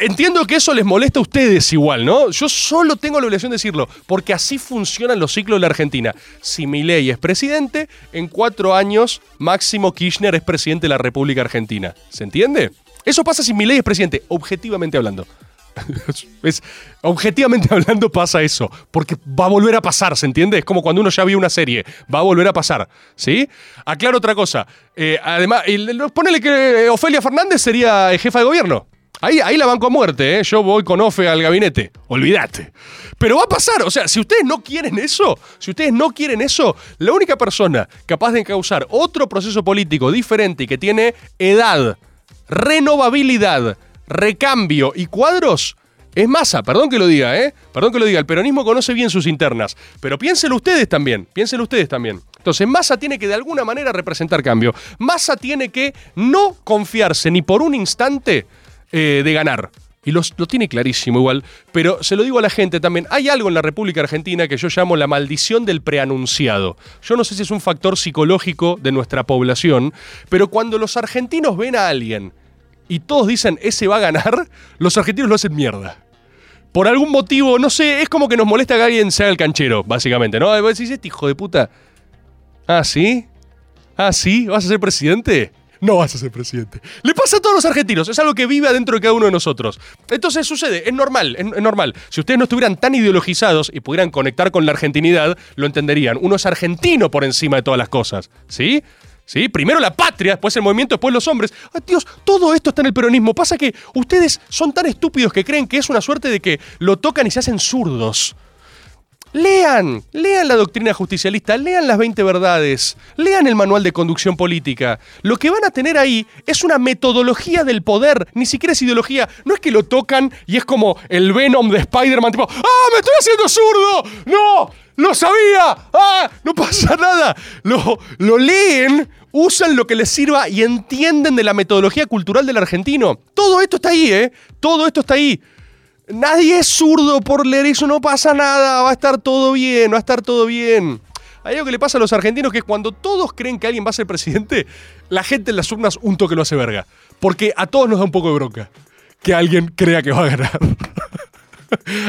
entiendo que eso les molesta a ustedes igual, ¿no? Yo solo tengo la obligación de decirlo, porque así funcionan los ciclos de la Argentina. Si Milei es presidente, en cuatro años Máximo Kirchner es presidente de la República Argentina. ¿Se entiende? Eso pasa si Milei es presidente, objetivamente hablando. Es, objetivamente hablando pasa eso, porque va a volver a pasar, ¿se entiende? Es como cuando uno ya vio una serie, va a volver a pasar, ¿sí? Aclaro otra cosa, eh, además, el- el- ponele que Ofelia Fernández sería eh, jefa de gobierno. Ahí, ahí la banco a muerte, ¿eh? yo voy con Ofe al gabinete, olvídate. Pero va a pasar, o sea, si ustedes no quieren eso, si ustedes no quieren eso, la única persona capaz de causar otro proceso político diferente y que tiene edad, renovabilidad, recambio y cuadros es masa, perdón que lo diga, ¿eh? Perdón que lo diga, el peronismo conoce bien sus internas, pero piénselo ustedes también, piénselo ustedes también. Entonces, Massa tiene que de alguna manera representar cambio. Massa tiene que no confiarse ni por un instante eh, de ganar. Y los- lo tiene clarísimo igual, pero se lo digo a la gente también. Hay algo en la República Argentina que yo llamo la maldición del preanunciado. Yo no sé si es un factor psicológico de nuestra población, pero cuando los argentinos ven a alguien y todos dicen ese va a ganar, los argentinos lo hacen mierda. Por algún motivo, no sé, es como que nos molesta que alguien sea el canchero, básicamente, ¿no? Y vos decís, este hijo de puta. Ah, ¿sí? Ah, ¿sí? ¿Vas a ser presidente? No vas a ser presidente. Le pasa a todos los argentinos, es algo que vive adentro de cada uno de nosotros. Entonces sucede, es normal, es, normal. Si ustedes no estuvieran tan ideologizados y pudieran conectar con la argentinidad, lo entenderían. Uno es argentino por encima de todas las cosas, ¿sí? ¿Sí? Primero la patria, después el movimiento, después los hombres. Dios, todo esto está en el peronismo. Pasa que ustedes son tan estúpidos que creen que es una suerte de que lo tocan y se hacen zurdos. Lean, lean la doctrina justicialista, lean las 20 verdades, lean el manual de conducción política. Lo que van a tener ahí es una metodología del poder, ni siquiera es ideología. No es que lo tocan y es como el Venom de Spider-Man, tipo, ¡ah, me estoy haciendo zurdo! ¡No! ¡Lo sabía! ¡Ah! No pasa nada. Lo, lo leen, usan lo que les sirva y entienden de la metodología cultural del argentino. Todo esto está ahí, ¿eh? Todo esto está ahí. Nadie es zurdo por leer eso, no pasa nada, va a estar todo bien, va a estar todo bien. Hay algo que le pasa a los argentinos que es cuando todos creen que alguien va a ser presidente, la gente en las urnas un toque lo hace verga. Porque a todos nos da un poco de bronca que alguien crea que va a ganar.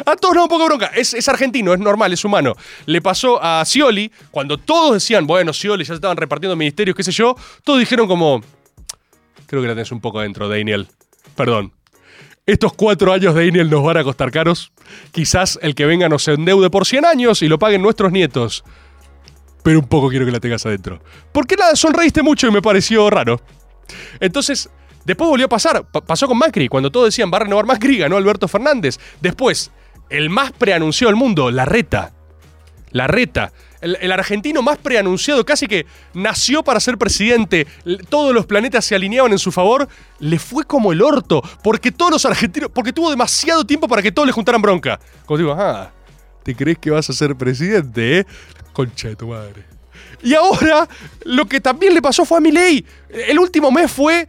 A todos nos da un poco de bronca. Es, es argentino, es normal, es humano. Le pasó a Scioli, cuando todos decían, bueno, Scioli ya se estaban repartiendo ministerios, qué sé yo, todos dijeron como, creo que la tenés un poco adentro, Daniel. Perdón. Estos cuatro años de Daniel nos van a costar caros. Quizás el que venga nos endeude por 100 años y lo paguen nuestros nietos. Pero un poco quiero que la tengas adentro. Porque nada, sonreíste mucho y me pareció raro. Entonces, después volvió a pasar. Pa- pasó con Macri. Cuando todos decían va a renovar Macri, ganó Alberto Fernández. Después, el más preanunció del mundo, la reta. La reta. El, argentino más preanunciado, casi que nació para ser presidente. Todos los planetas se alineaban en su favor. Le fue como el orto. Porque todos los argentinos. Porque tuvo demasiado tiempo para que todos le juntaran bronca. Como digo, ah, ¿te crees que vas a ser presidente, eh? Concha de tu madre. Y ahora, lo que también le pasó fue a Milei. El último mes fue.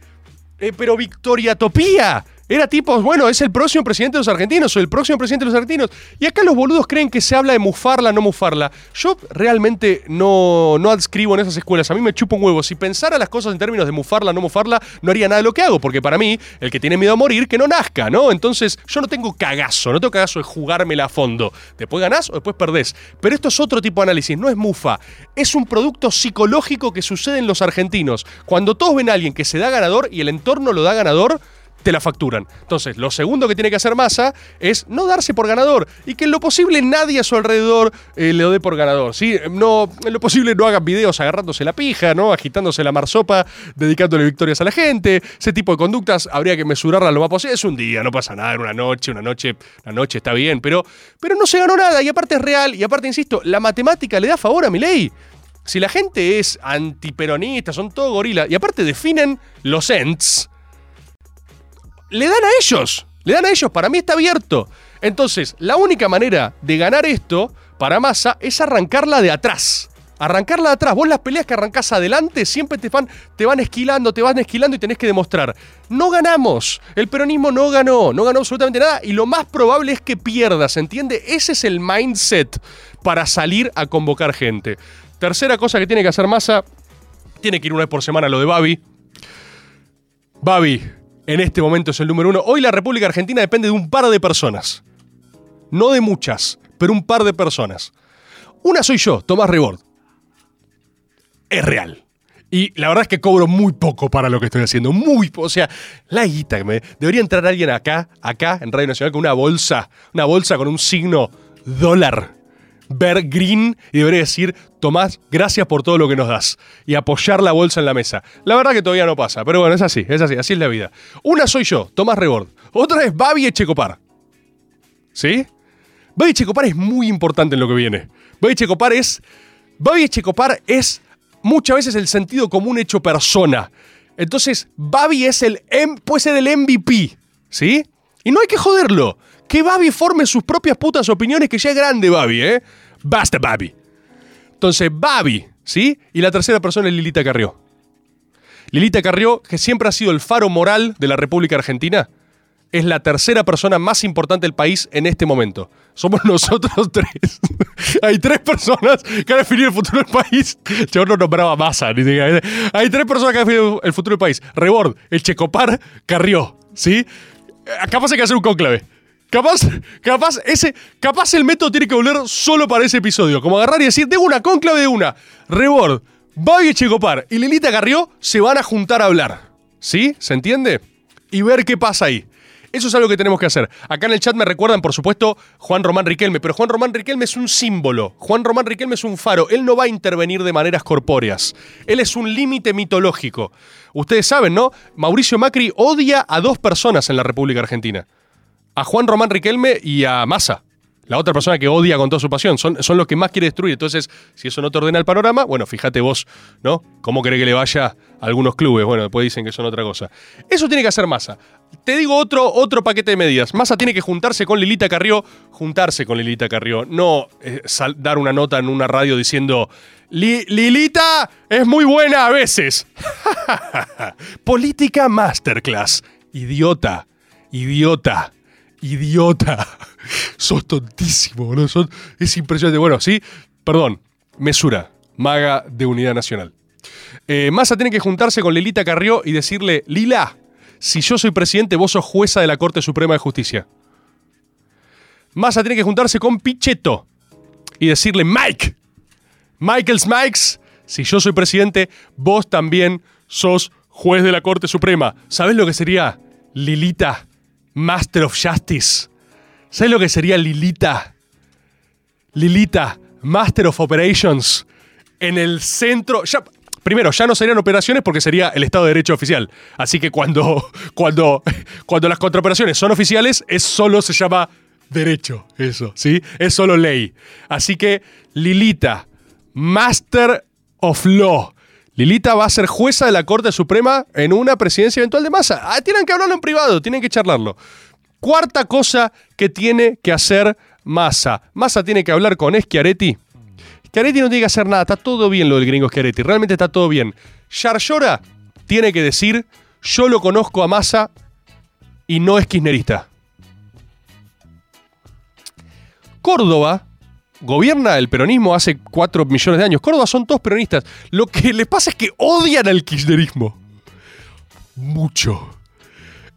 eh, pero Victoriatopía. Era tipo, bueno, es el próximo presidente de los argentinos o el próximo presidente de los argentinos. Y acá los boludos creen que se habla de mufarla, no mufarla. Yo realmente no, no adscribo en esas escuelas. A mí me chupa un huevo. Si pensara las cosas en términos de mufarla, no mufarla, no haría nada de lo que hago. Porque para mí, el que tiene miedo a morir, que no nazca, ¿no? Entonces, yo no tengo cagazo. No tengo cagazo de jugármela a fondo. Después ganás o después perdés. Pero esto es otro tipo de análisis. No es mufa. Es un producto psicológico que sucede en los argentinos. Cuando todos ven a alguien que se da ganador y el entorno lo da ganador, te la facturan. Entonces, lo segundo que tiene que hacer Massa es no darse por ganador y que en lo posible nadie a su alrededor eh, le dé por ganador. ¿sí? No, en lo posible no hagan videos agarrándose la pija, ¿no? agitándose la marsopa, dedicándole victorias a la gente. Ese tipo de conductas habría que mesurarlas lo más posible. Es un día, no pasa nada, una noche, una noche, una noche está bien, pero, pero no se ganó nada y aparte es real y aparte, insisto, la matemática le da favor a mi ley. Si la gente es antiperonista, son todo gorila, y aparte definen los ents, le dan a ellos. Le dan a ellos. Para mí está abierto. Entonces, la única manera de ganar esto para Massa es arrancarla de atrás. Arrancarla de atrás. Vos las peleas que arrancás adelante siempre te van, te van esquilando, te van esquilando y tenés que demostrar. No ganamos. El peronismo no ganó. No ganó absolutamente nada. Y lo más probable es que pierdas. ¿Entiende? Ese es el mindset para salir a convocar gente. Tercera cosa que tiene que hacer Massa. Tiene que ir una vez por semana a lo de Babi. Babi, en este momento es el número uno. Hoy la República Argentina depende de un par de personas. No de muchas, pero un par de personas. Una soy yo, Tomás Rebord. Es real. Y la verdad es que cobro muy poco para lo que estoy haciendo. Muy poco. O sea, la guita que me. Debería entrar alguien acá, acá, en Radio Nacional, con una bolsa. Una bolsa con un signo dólar. Ver green y debería decir, Tomás, gracias por todo lo que nos das. Y apoyar la bolsa en la mesa. La verdad que todavía no pasa, pero bueno, es así, es así, así es la vida. Una soy yo, Tomás Rebord. Otra es Babi Echecopar. ¿Sí? Babi Echecopar es muy importante en lo que viene. Babi Echecopar es. Babi Echecopar es muchas veces el sentido común hecho persona. Entonces, Babi es el puede ser el MVP, ¿sí? Y no hay que joderlo. Que Babi forme sus propias putas opiniones, que ya es grande Babi, ¿eh? Basta Babi. Entonces, Babi, ¿sí? Y la tercera persona es Lilita Carrió. Lilita Carrió, que siempre ha sido el faro moral de la República Argentina, es la tercera persona más importante del país en este momento. Somos nosotros tres. Hay tres personas que han definido el futuro del país. Yo no nombraba masa. Ni siquiera. Hay tres personas que han definido el futuro del país. Rebord, el Checopar, Carrió. ¿Sí? Capaz hay que hacer un cónclave. Capaz, capaz, ese, capaz el método tiene que volver solo para ese episodio. Como agarrar y decir, de una, cónclave de una. Rebord, Babi Checopar y Lilita Carrió se van a juntar a hablar. ¿Sí? ¿Se entiende? Y ver qué pasa ahí. Eso es algo que tenemos que hacer. Acá en el chat me recuerdan, por supuesto, Juan Román Riquelme, pero Juan Román Riquelme es un símbolo. Juan Román Riquelme es un faro. Él no va a intervenir de maneras corpóreas. Él es un límite mitológico. Ustedes saben, ¿no? Mauricio Macri odia a dos personas en la República Argentina. A Juan Román Riquelme y a Massa. La otra persona que odia con toda su pasión. Son, son los que más quiere destruir. Entonces, si eso no te ordena el panorama, bueno, fíjate vos, ¿no? ¿Cómo cree que le vaya a algunos clubes? Bueno, después dicen que son otra cosa. Eso tiene que hacer Massa. Te digo otro, otro paquete de medidas. Massa tiene que juntarse con Lilita Carrió. Juntarse con Lilita Carrió. No eh, dar una nota en una radio diciendo. "Li- Lilita es muy buena a veces. Política Masterclass. Idiota. Idiota. Idiota. Sos tontísimo. Sos- es impresionante. Bueno, sí, perdón. Mesura. Maga de Unidad Nacional. Eh, Massa tiene que juntarse con Lilita Carrió y decirle, Lila, si yo soy presidente, vos sos jueza de la Corte Suprema de Justicia. Massa tiene que juntarse con Pichetto y decirle, Mike, Michael Smikes, si yo soy presidente, vos también sos juez de la Corte Suprema. ¿Sabés lo que sería Lilita, Master of Justice? ¿Sabés lo que sería Lilita? Lilita, Master of Operations, en el centro. Primero, ya no serían operaciones porque sería el Estado de Derecho oficial. Así que cuando, cuando, cuando las contraoperaciones son oficiales, es solo se llama derecho. Eso, ¿sí? Es solo ley. Así que Lilita, Master of Law. Lilita va a ser jueza de la Corte Suprema en una presidencia eventual de masa. Ah, tienen que hablarlo en privado, tienen que charlarlo. Cuarta cosa que tiene que hacer Massa. Massa tiene que hablar con Schiaretti. Schiaretti no tiene que hacer nada, está todo bien lo del gringo Schiaretti, realmente está todo bien. Yarlora tiene que decir, yo lo conozco a Massa y no es kirchnerista. Córdoba gobierna el peronismo hace 4 millones de años. Córdoba son todos peronistas. Lo que les pasa es que odian al kirchnerismo. Mucho.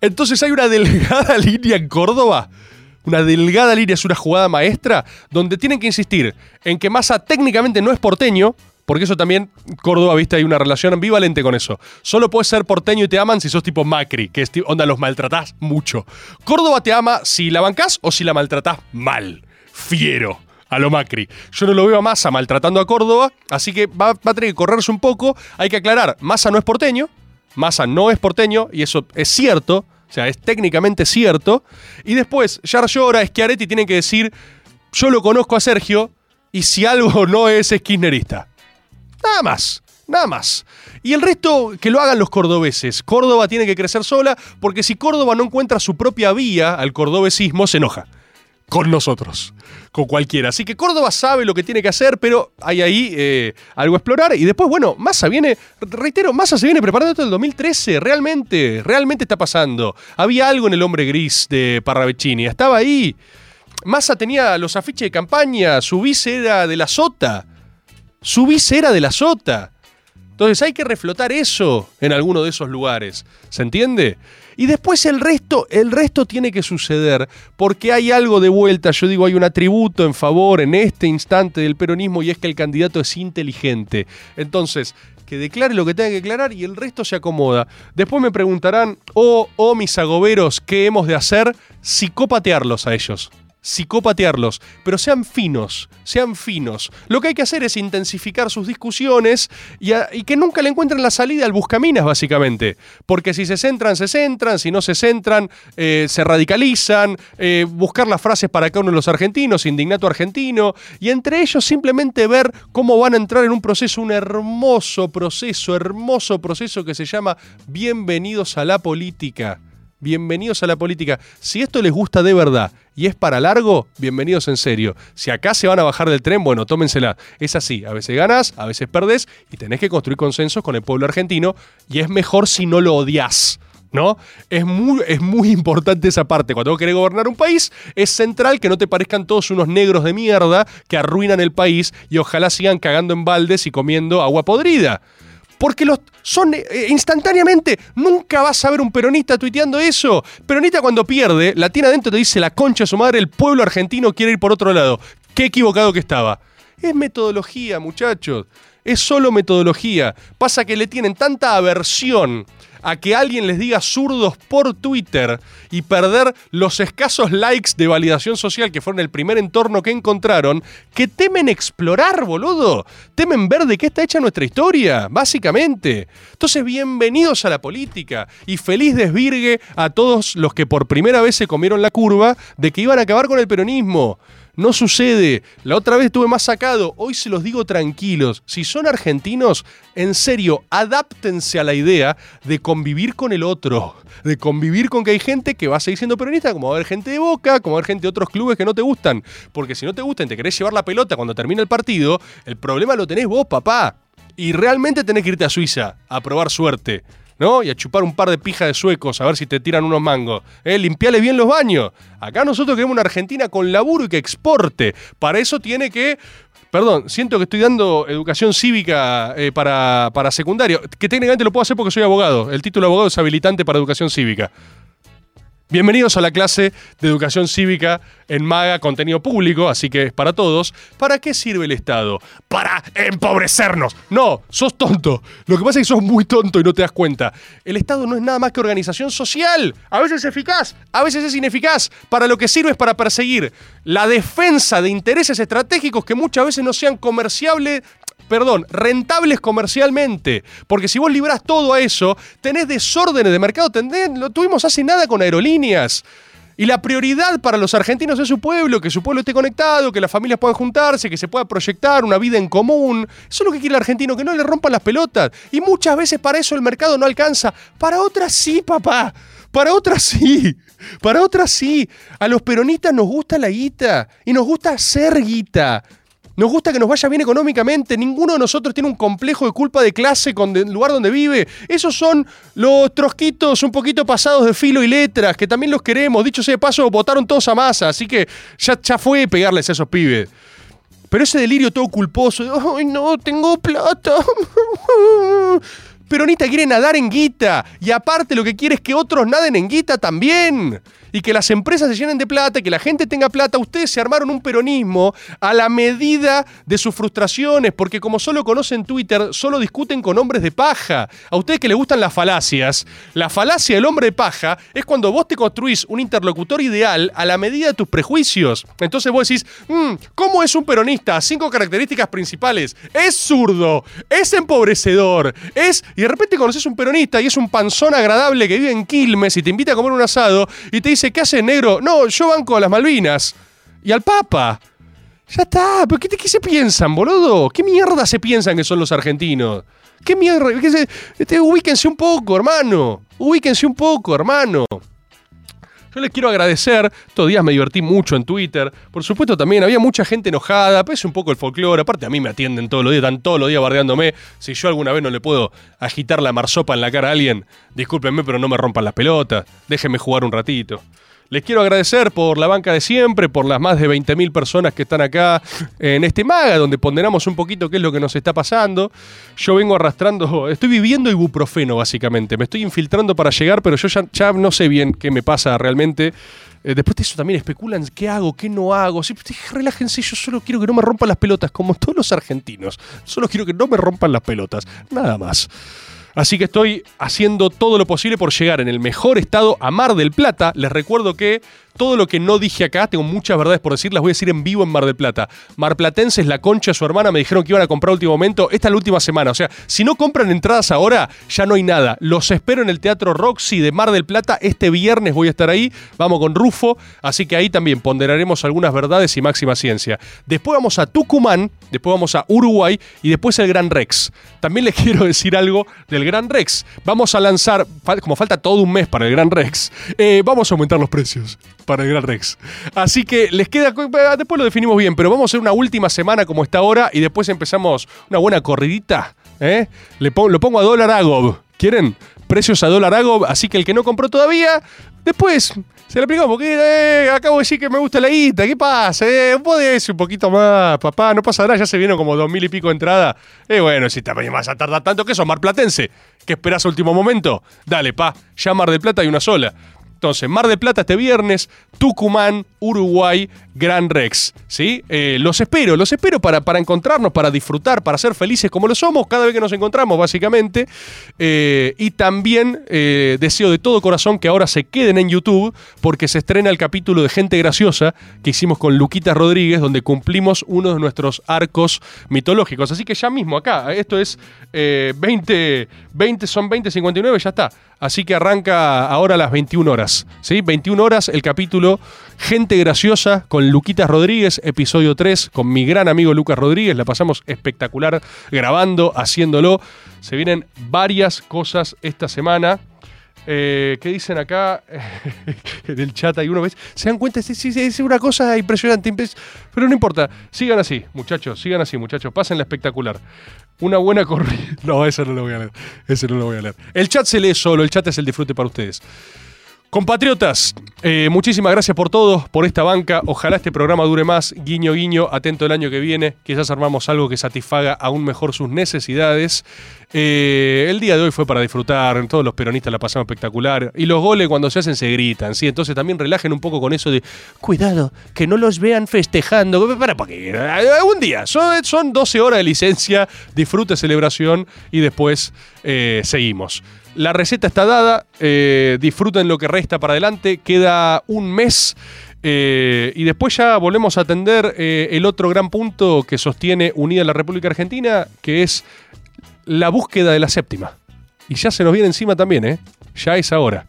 Entonces hay una delgada línea en Córdoba. Una delgada línea es una jugada maestra donde tienen que insistir en que Massa técnicamente no es porteño, porque eso también, Córdoba, viste, hay una relación ambivalente con eso. Solo puedes ser porteño y te aman si sos tipo Macri, que es onda, los maltratás mucho. Córdoba te ama si la bancás o si la maltratás mal. Fiero. A lo Macri. Yo no lo veo a Massa maltratando a Córdoba, así que va, a tener que correrse un poco. Hay que aclarar, Massa no es porteño, Massa no es porteño, y eso es cierto, o sea, es técnicamente cierto. Y después, Yar Llora, Schiaretti tienen que decir, yo lo conozco a Sergio, y si algo no es, es kirchnerista. Nada más, nada más. Y el resto, que lo hagan los cordobeses. Córdoba tiene que crecer sola, porque si Córdoba no encuentra su propia vía al cordobesismo, se enoja. Con nosotros, con cualquiera. Así que Córdoba sabe lo que tiene que hacer, pero hay ahí eh, algo a explorar. Y después, bueno, Massa viene, reitero, Massa se viene preparando desde el 2013. Realmente, realmente está pasando. Había algo en el hombre gris de Parravicini. Estaba ahí. Massa tenía los afiches de campaña. Su vice era de la Sota. Su vice era de la Sota. Entonces hay que reflotar eso en alguno de esos lugares. ¿Se entiende? Y después el resto, el resto tiene que suceder porque hay algo de vuelta. Yo digo, hay un atributo en favor en este instante del peronismo y es que el candidato es inteligente. Entonces, que declare lo que tenga que declarar y el resto se acomoda. Después me preguntarán, oh, oh, mis agoberos, ¿qué hemos de hacer? Psicopatearlos a ellos psicopatearlos, pero sean finos, sean finos. Lo que hay que hacer es intensificar sus discusiones y, que nunca le encuentren la salida al buscaminas, básicamente. Porque si se centran, se centran, si no se centran, eh, se radicalizan, eh, buscar las frases para cada uno de los argentinos, indignato argentino, y entre ellos simplemente ver cómo van a entrar en un proceso, un hermoso proceso, hermoso proceso que se llama Bienvenidos a la política. Bienvenidos a la política. Si esto les gusta de verdad y es para largo, bienvenidos en serio. Si acá se van a bajar del tren, bueno, tómensela. Es así, a veces ganas, a veces perdés y tenés que construir consensos con el pueblo argentino y es mejor si no lo odias. ¿No? Es muy, es muy importante esa parte. Cuando vos querés gobernar un país, es central que no te parezcan todos unos negros de mierda que arruinan el país y ojalá sigan cagando en baldes y comiendo agua podrida. Porque los son eh, instantáneamente. Nunca vas a ver un peronista tuiteando eso. Peronista cuando pierde, la tiene adentro te dice la concha de su madre, el pueblo argentino quiere ir por otro lado. Qué equivocado que estaba. Es metodología, muchachos. Es solo metodología. Pasa que le tienen tanta aversión a que alguien les diga zurdos por Twitter y perder los escasos likes de validación social que fueron el primer entorno que encontraron, que temen explorar, boludo. Temen ver de qué está hecha nuestra historia, básicamente. Entonces, bienvenidos a la política y feliz desvirgue a todos los que por primera vez se comieron la curva de que iban a acabar con el peronismo. No sucede. La otra vez estuve más sacado. Hoy se los digo tranquilos. Si son argentinos, en serio, adáptense a la idea de convivir con el otro. De convivir con que hay gente que va a seguir siendo peronista, como va a haber gente de Boca, como va a haber gente de otros clubes que no te gustan. Porque si no te gustan, te querés llevar la pelota cuando termine el partido, el problema lo tenés vos, papá. Y realmente tenés que irte a Suiza a probar suerte. ¿No? Y a chupar un par de pijas de suecos a ver si te tiran unos mangos. ¿Eh? Limpiale bien los baños. Acá nosotros queremos una Argentina con laburo y que exporte. Para eso tiene que. Perdón, siento que estoy dando educación cívica eh, para, para secundario, que técnicamente lo puedo hacer porque soy abogado. El título de abogado es habilitante para educación cívica. Bienvenidos a la clase de educación cívica en Maga, contenido público, así que es para todos. ¿Para qué sirve el Estado? Para empobrecernos. No, sos tonto. Lo que pasa es que sos muy tonto y no te das cuenta. El Estado no es nada más que organización social. A veces es eficaz, a veces es ineficaz. Para lo que sirve es para perseguir la defensa de intereses estratégicos que muchas veces no sean comerciables perdón, rentables comercialmente. Porque si vos librás todo a eso, tenés desórdenes de mercado. Tenés, lo tuvimos hace nada con aerolíneas. Y la prioridad para los argentinos es su pueblo, que su pueblo esté conectado, que las familias puedan juntarse, que se pueda proyectar una vida en común. Eso es lo que quiere el argentino, que no le rompan las pelotas. Y muchas veces para eso el mercado no alcanza. Para otras sí, papá. Para otras sí. Para otras sí. A los peronistas nos gusta la guita. Y nos gusta hacer guita. Nos gusta que nos vaya bien económicamente. Ninguno de nosotros tiene un complejo de culpa de clase con el lugar donde vive. Esos son los trosquitos un poquito pasados de filo y letras, que también los queremos. Dicho sea de paso, votaron todos a masa, así que ya, ya fue pegarles a esos pibes. Pero ese delirio todo culposo, ay no, tengo plata. Peronista quiere nadar en guita. Y aparte lo que quiere es que otros naden en guita también. Y que las empresas se llenen de plata, que la gente tenga plata. Ustedes se armaron un peronismo a la medida de sus frustraciones, porque como solo conocen Twitter, solo discuten con hombres de paja. A ustedes que les gustan las falacias, la falacia del hombre de paja es cuando vos te construís un interlocutor ideal a la medida de tus prejuicios. Entonces vos decís, "Mm, ¿cómo es un peronista? Cinco características principales. Es zurdo, es empobrecedor, es... Y de repente conoces un peronista y es un panzón agradable que vive en Quilmes y te invita a comer un asado y te dice, ¿qué haces, negro? No, yo banco a las Malvinas. Y al Papa. Ya está, pero ¿qué, qué se piensan, boludo? ¿Qué mierda se piensan que son los argentinos? ¿Qué mierda? ¿Qué este, ubíquense un poco, hermano. Ubíquense un poco, hermano. Yo les quiero agradecer, estos días me divertí mucho en Twitter, por supuesto también había mucha gente enojada, pero es un poco el folclore, aparte a mí me atienden todos los días, están todos los días bardeándome, si yo alguna vez no le puedo agitar la marsopa en la cara a alguien, discúlpenme pero no me rompan las pelotas, déjenme jugar un ratito. Les quiero agradecer por la banca de siempre, por las más de 20.000 personas que están acá en este maga, donde ponderamos un poquito qué es lo que nos está pasando. Yo vengo arrastrando, estoy viviendo ibuprofeno básicamente, me estoy infiltrando para llegar, pero yo ya, no sé bien qué me pasa realmente. Eh, después de eso también especulan qué hago, qué no hago. Relájense, yo solo quiero que no me rompan las pelotas, como todos los argentinos. Solo quiero que no me rompan las pelotas, nada más. Así que estoy haciendo todo lo posible por llegar en el mejor estado a Mar del Plata. Les recuerdo que todo lo que no dije acá, tengo muchas verdades por decir, las voy a decir en vivo en Mar del Plata. Marplatenses, la concha su hermana, me dijeron que iban a comprar último momento. Esta es la última semana. O sea, si no compran entradas ahora, ya no hay nada. Los espero en el Teatro Roxy de Mar del Plata. Este viernes voy a estar ahí. Vamos con Rufo. Así que ahí también ponderaremos algunas verdades y máxima ciencia. Después vamos a Tucumán, después vamos a Uruguay y después el Gran Rex. También les quiero decir algo del Gran Rex. Vamos a lanzar, como falta todo un mes para el Gran Rex, eh, vamos a aumentar los precios para el Gran Rex. Así que les queda, después lo definimos bien, pero vamos a hacer una última semana como está ahora y después empezamos una buena corridita. ¿eh? Le pon- lo pongo a dólar Agob. ¿Quieren? Precios a dólar Agob, así que el que no compró todavía, después se le aplicó porque eh, acabo de decir que me gusta la guita. ¿Qué pasa? Eh, un poquito más, papá, no pasa nada, ya se vieron como dos mil y pico de entrada. Eh, bueno, si te vas a tardar tanto que sos marplatense. ¿Qué esperás a último momento? Dale, pa, ya Mar del Plata hay una sola. Entonces, Mar del Plata este viernes, Tucumán, Uruguay, Gran Rex. ¿sí? Eh, los espero, los espero para, para encontrarnos, para disfrutar, para ser felices como lo somos cada vez que nos encontramos, básicamente. Eh, y también eh, deseo de todo corazón que ahora se queden en YouTube porque se estrena el capítulo de Gente Graciosa que hicimos con Luquita Rodríguez, donde cumplimos uno de nuestros arcos mitológicos. Así que ya mismo acá, esto es 20, 20, son 20.59, ya está. Así que arranca ahora a las 21 horas. ¿sí? 21 horas el capítulo Gente Graciosa con Luquitas Rodríguez, episodio 3, con mi gran amigo Lucas Rodríguez. La pasamos espectacular grabando, haciéndolo. Se vienen varias cosas esta semana. Eh, ¿Qué dicen acá en el chat? Hay uno, ¿ves? Se dan cuenta, sí, sí, es una cosa impresionante, impres- pero no importa. Sigan así, muchachos, sigan así, muchachos. Pásenla espectacular. Una buena corrida. No, eso no lo voy a leer. Ese no lo voy a leer. El chat se lee solo, el chat es el disfrute para ustedes. Compatriotas, eh, muchísimas gracias por todo, por esta banca. Ojalá este programa dure más. Guiño, guiño, atento el año que viene. Quizás armamos algo que satisfaga aún mejor sus necesidades. Eh, el día de hoy fue para disfrutar. Todos los peronistas la pasamos espectacular. Y los goles cuando se hacen se gritan, ¿sí? Entonces también relajen un poco con eso de cuidado, que no los vean festejando. Para, para qué? Un día. Son, son 12 horas de licencia, disfrute, celebración y después eh, seguimos. La receta está dada, eh, disfruten lo que resta para adelante, queda un mes eh, y después ya volvemos a atender eh, el otro gran punto que sostiene Unida la República Argentina, que es la búsqueda de la séptima. Y ya se nos viene encima también, ¿eh? Ya es ahora.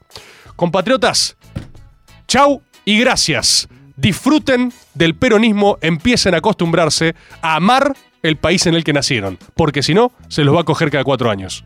Compatriotas, chau y gracias. Disfruten del peronismo, empiecen a acostumbrarse a amar el país en el que nacieron, porque si no, se los va a coger cada cuatro años.